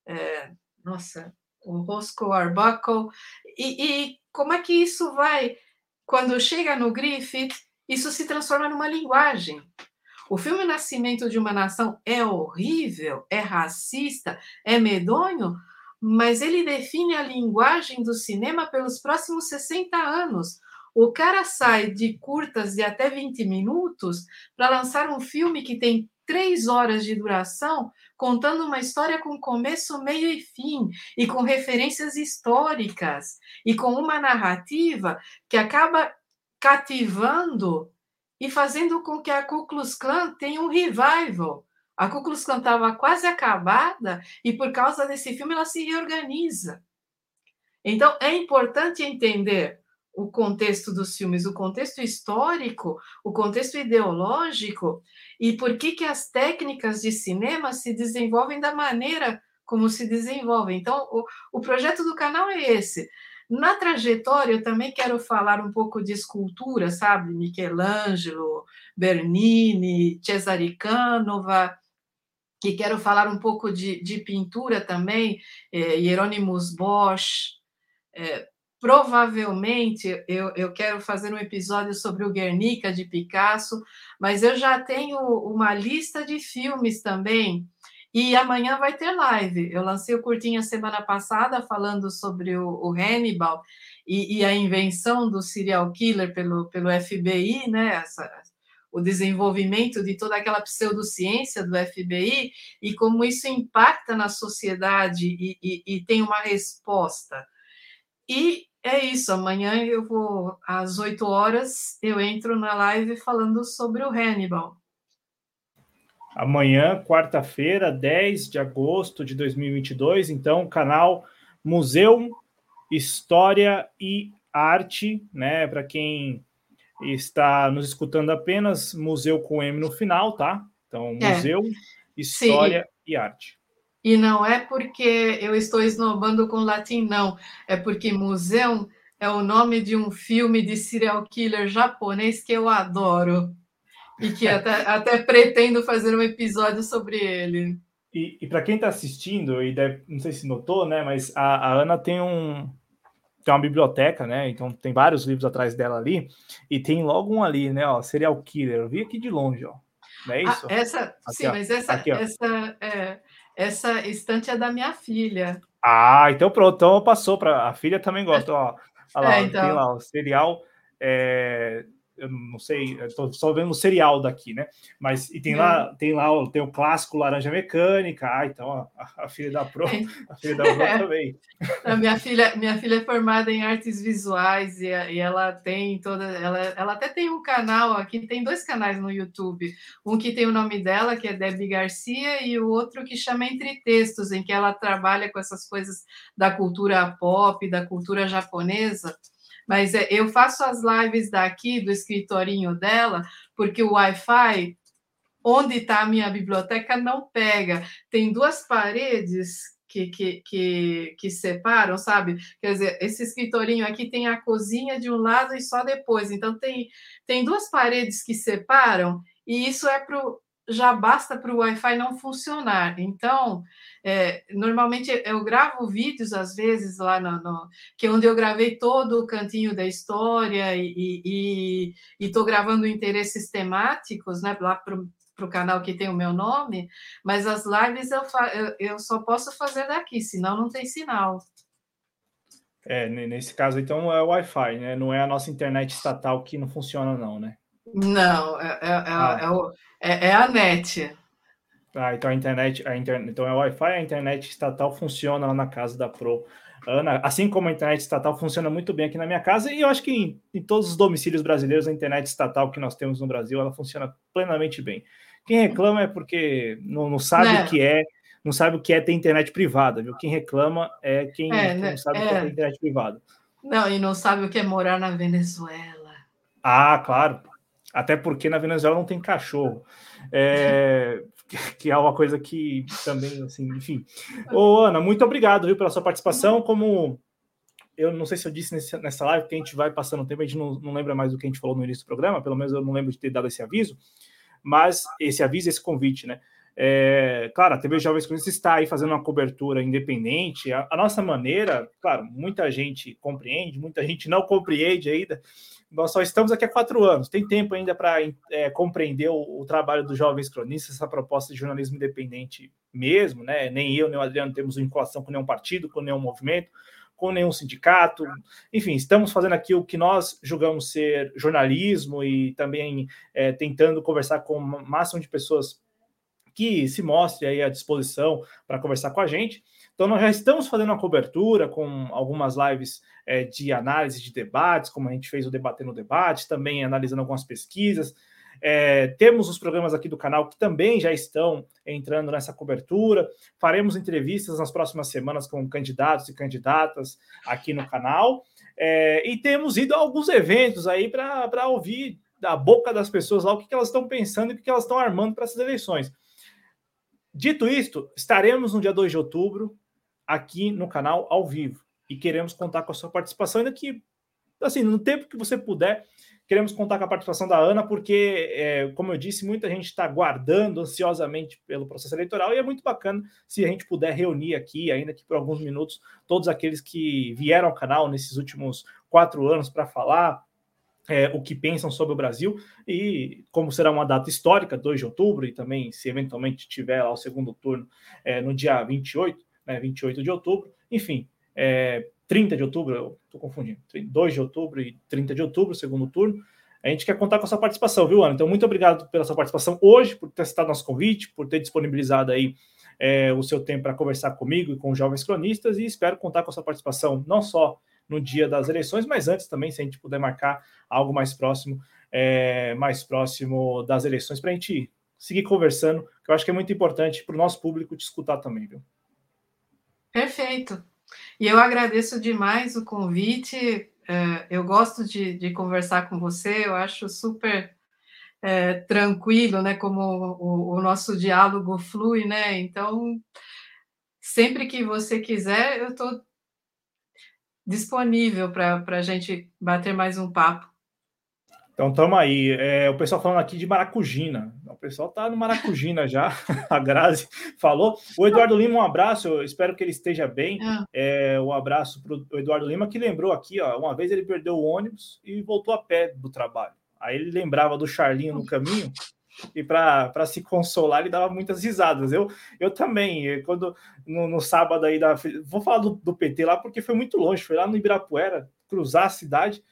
é, nossa, o Roscoe Arbuckle, e, e como é que isso vai, quando chega no Griffith, isso se transforma numa linguagem. O filme Nascimento de uma Nação é horrível, é racista, é medonho, mas ele define a linguagem do cinema pelos próximos 60 anos. O cara sai de curtas de até 20 minutos para lançar um filme que tem três horas de duração, contando uma história com começo, meio e fim, e com referências históricas, e com uma narrativa que acaba cativando e fazendo com que a Ku Klux Klan tenha um revival. A Ku Klux Klan estava quase acabada e por causa desse filme ela se reorganiza. Então é importante entender o contexto dos filmes, o contexto histórico, o contexto ideológico e por que, que as técnicas de cinema se desenvolvem da maneira como se desenvolvem. Então, o, o projeto do canal é esse. Na trajetória, eu também quero falar um pouco de escultura, sabe? Michelangelo, Bernini, Cesare Canova, e quero falar um pouco de, de pintura também, é, Hieronymus Bosch, é, Provavelmente eu, eu quero fazer um episódio sobre o Guernica de Picasso, mas eu já tenho uma lista de filmes também. E amanhã vai ter live. Eu lancei o curtinha semana passada falando sobre o, o Hannibal e, e, a invenção do serial killer pelo, pelo FBI, né? Essa, o desenvolvimento de toda aquela pseudociência do FBI e como isso impacta na sociedade e, e, e tem uma resposta. E é isso, amanhã eu vou, às 8 horas, eu entro na live falando sobre o Hannibal. Amanhã, quarta-feira, 10 de agosto de 2022, então, canal Museu, História e Arte, né? Para quem está nos escutando apenas, Museu com M no final, tá? Então, é. Museu, é. História Sim. e Arte. E não é porque eu estou esnobando com latim, não. É porque Museu é o nome de um filme de serial killer japonês que eu adoro. E que até, até pretendo fazer um episódio sobre ele. E, e para quem está assistindo, e deve, não sei se notou, né? Mas a, a Ana tem um, tem uma biblioteca, né? Então tem vários livros atrás dela ali, e tem logo um ali, né? Ó, serial killer. Eu vi aqui de longe, ó. Não é ah, isso? Ah, essa, aqui, sim, ó. mas essa, aqui, essa é, essa estante é da minha filha. Ah, então pronto, então passou para a filha também gosta. Ó, olha lá, é, então... tem lá o cereal é, eu não sei, estou só vendo o serial daqui, né? Mas e tem é. lá, tem lá, tem o clássico Laranja Mecânica, ah, então a, a filha da Pro, é. a filha da Pro é. também. A minha filha, minha filha é formada em artes visuais e, e, ela tem toda, ela, ela até tem um canal aqui, tem dois canais no YouTube, um que tem o nome dela, que é Debbie Garcia, e o outro que chama Entre Textos, em que ela trabalha com essas coisas da cultura pop, da cultura japonesa. Mas é, eu faço as lives daqui do escritorinho dela, porque o Wi-Fi, onde está a minha biblioteca, não pega. Tem duas paredes que, que, que, que, separam, sabe? Quer dizer, esse escritorinho aqui tem a cozinha de um lado e só depois. Então, tem, tem duas paredes que separam, e isso é para já basta para o Wi-Fi não funcionar. Então, é, normalmente eu gravo vídeos, às vezes, lá no, no, que é onde eu gravei todo o cantinho da história e estou gravando interesses temáticos, né, lá para o canal que tem o meu nome, mas as lives eu, eu, eu só posso fazer daqui, senão não tem sinal. É, nesse caso, então, é o Wi-Fi, né? Não é a nossa internet estatal que não funciona, não, né? Não, é, é, é ah. é, o, é, é, a net. Ah, então a internet, a internet, então é Wi-Fi, a internet estatal funciona lá na casa da Pro. Ana, assim como a internet estatal funciona muito bem aqui na minha casa, e eu acho que em, em todos os domicílios brasileiros, a internet estatal que nós temos no Brasil, ela funciona plenamente bem. Quem reclama é porque não, não sabe né? o que é, não sabe o que é ter internet privada, viu? Quem reclama é quem, é, né? não sabe o que é ter internet privada. Não, e não sabe o que é morar na Venezuela. Ah, claro. Até porque na Venezuela não tem cachorro. É, que é uma coisa que também, assim, enfim. Ô, Ana, muito obrigado, viu, pela sua participação. Como eu não sei se eu disse nesse, nessa live, que a gente vai passando o tempo, a gente não, não lembra mais do que a gente falou no início do programa, pelo menos eu não lembro de ter dado esse aviso, mas esse aviso, esse convite, né? É, claro, a TV Jovens Cronistas está aí fazendo uma cobertura independente. A, a, nossa maneira, claro, muita gente compreende, muita gente não compreende ainda, nós só estamos aqui há quatro anos, tem tempo ainda para é, compreender o, o, trabalho dos jovens cronistas, essa proposta de jornalismo independente mesmo, né? Nem eu, nem o Adriano temos vinculação com nenhum partido, com nenhum movimento, com nenhum sindicato. Enfim, estamos fazendo aqui o que nós julgamos ser jornalismo e também é, tentando conversar com o máximo de pessoas que se mostre aí à disposição para conversar com a gente. Então, nós já estamos fazendo uma cobertura com algumas lives é, de análise de debates, como a gente fez o Debater no Debate, também analisando algumas pesquisas. É, temos os programas aqui do canal que também já estão entrando nessa cobertura. Faremos entrevistas nas próximas semanas com candidatos e candidatas aqui no canal. É, e temos ido a alguns eventos aí para ouvir da boca das pessoas lá o que, que elas estão pensando e o que, que elas estão armando para essas eleições. Dito isto, estaremos no dia 2 de outubro aqui no canal ao vivo. E queremos contar com a sua participação, ainda que, assim, no tempo que você puder, queremos contar com a participação da Ana, porque, é, como eu disse, muita gente está guardando ansiosamente pelo processo eleitoral e é muito bacana se a gente puder reunir aqui, ainda que por alguns minutos, todos aqueles que vieram ao canal nesses últimos quatro anos para falar. É, o que pensam sobre o Brasil e como será uma data histórica, 2 de outubro, e também se eventualmente tiver lá o segundo turno é, no dia 28, né, 28 de outubro, enfim, é, 30 de outubro, estou confundindo, 2 de outubro e 30 de outubro, segundo turno. A gente quer contar com a sua participação, viu, Ana? Então, muito obrigado pela sua participação hoje, por ter citado nosso convite, por ter disponibilizado aí é, o seu tempo para conversar comigo e com os jovens cronistas, e espero contar com a sua participação não só no dia das eleições, mas antes também, se a gente puder marcar algo mais próximo, é, mais próximo das eleições, para a gente seguir conversando, que eu acho que é muito importante para o nosso público te escutar também, viu? Perfeito. E eu agradeço demais o convite. É, eu gosto de, de conversar com você, eu acho super é, tranquilo, né? Como o, o, nosso diálogo flui, né? Então, sempre que você quiser, eu estou disponível para a gente bater mais um papo. Então, estamos aí. É, o pessoal falando aqui de Maracujina. O pessoal está no Maracujina já. A Grazi falou. O Eduardo Lima, um abraço. Eu espero que ele esteja bem. É, é um abraço para o Eduardo Lima, que lembrou aqui, ó, uma vez ele perdeu o ônibus e voltou a pé do trabalho. Aí ele lembrava do Charlinho no caminho e para se consolar ele dava muitas risadas. Eu, eu também, quando no, no sábado aí da. Vou falar do, do PT lá porque foi muito longe, foi lá no Ibirapuera, cruzar a cidade.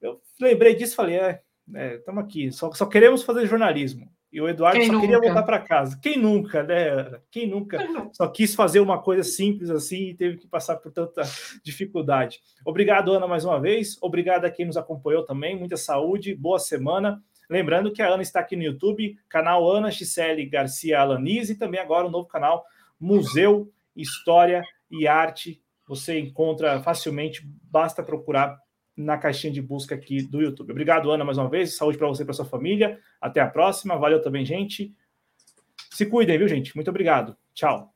Eu lembrei disso e falei, é, estamos é, aqui, só, só queremos fazer jornalismo. E o Eduardo Quem só nunca? queria voltar para casa. Quem nunca, né? Quem nunca só quis fazer uma coisa simples assim e teve que passar por tanta dificuldade. Obrigado, Ana, mais uma vez. Obrigado a quem nos acompanhou também. Muita saúde, boa semana. Lembrando que a Ana está aqui no YouTube, canal Ana Gisele Garcia Alanise, e também agora o um novo canal Museu História e Arte. Você encontra facilmente, basta procurar na caixinha de busca aqui do YouTube. Obrigado, Ana, mais uma vez. Saúde para você e para sua família. Até a próxima. Valeu também, gente. Se cuidem, viu, gente? Muito obrigado. Tchau.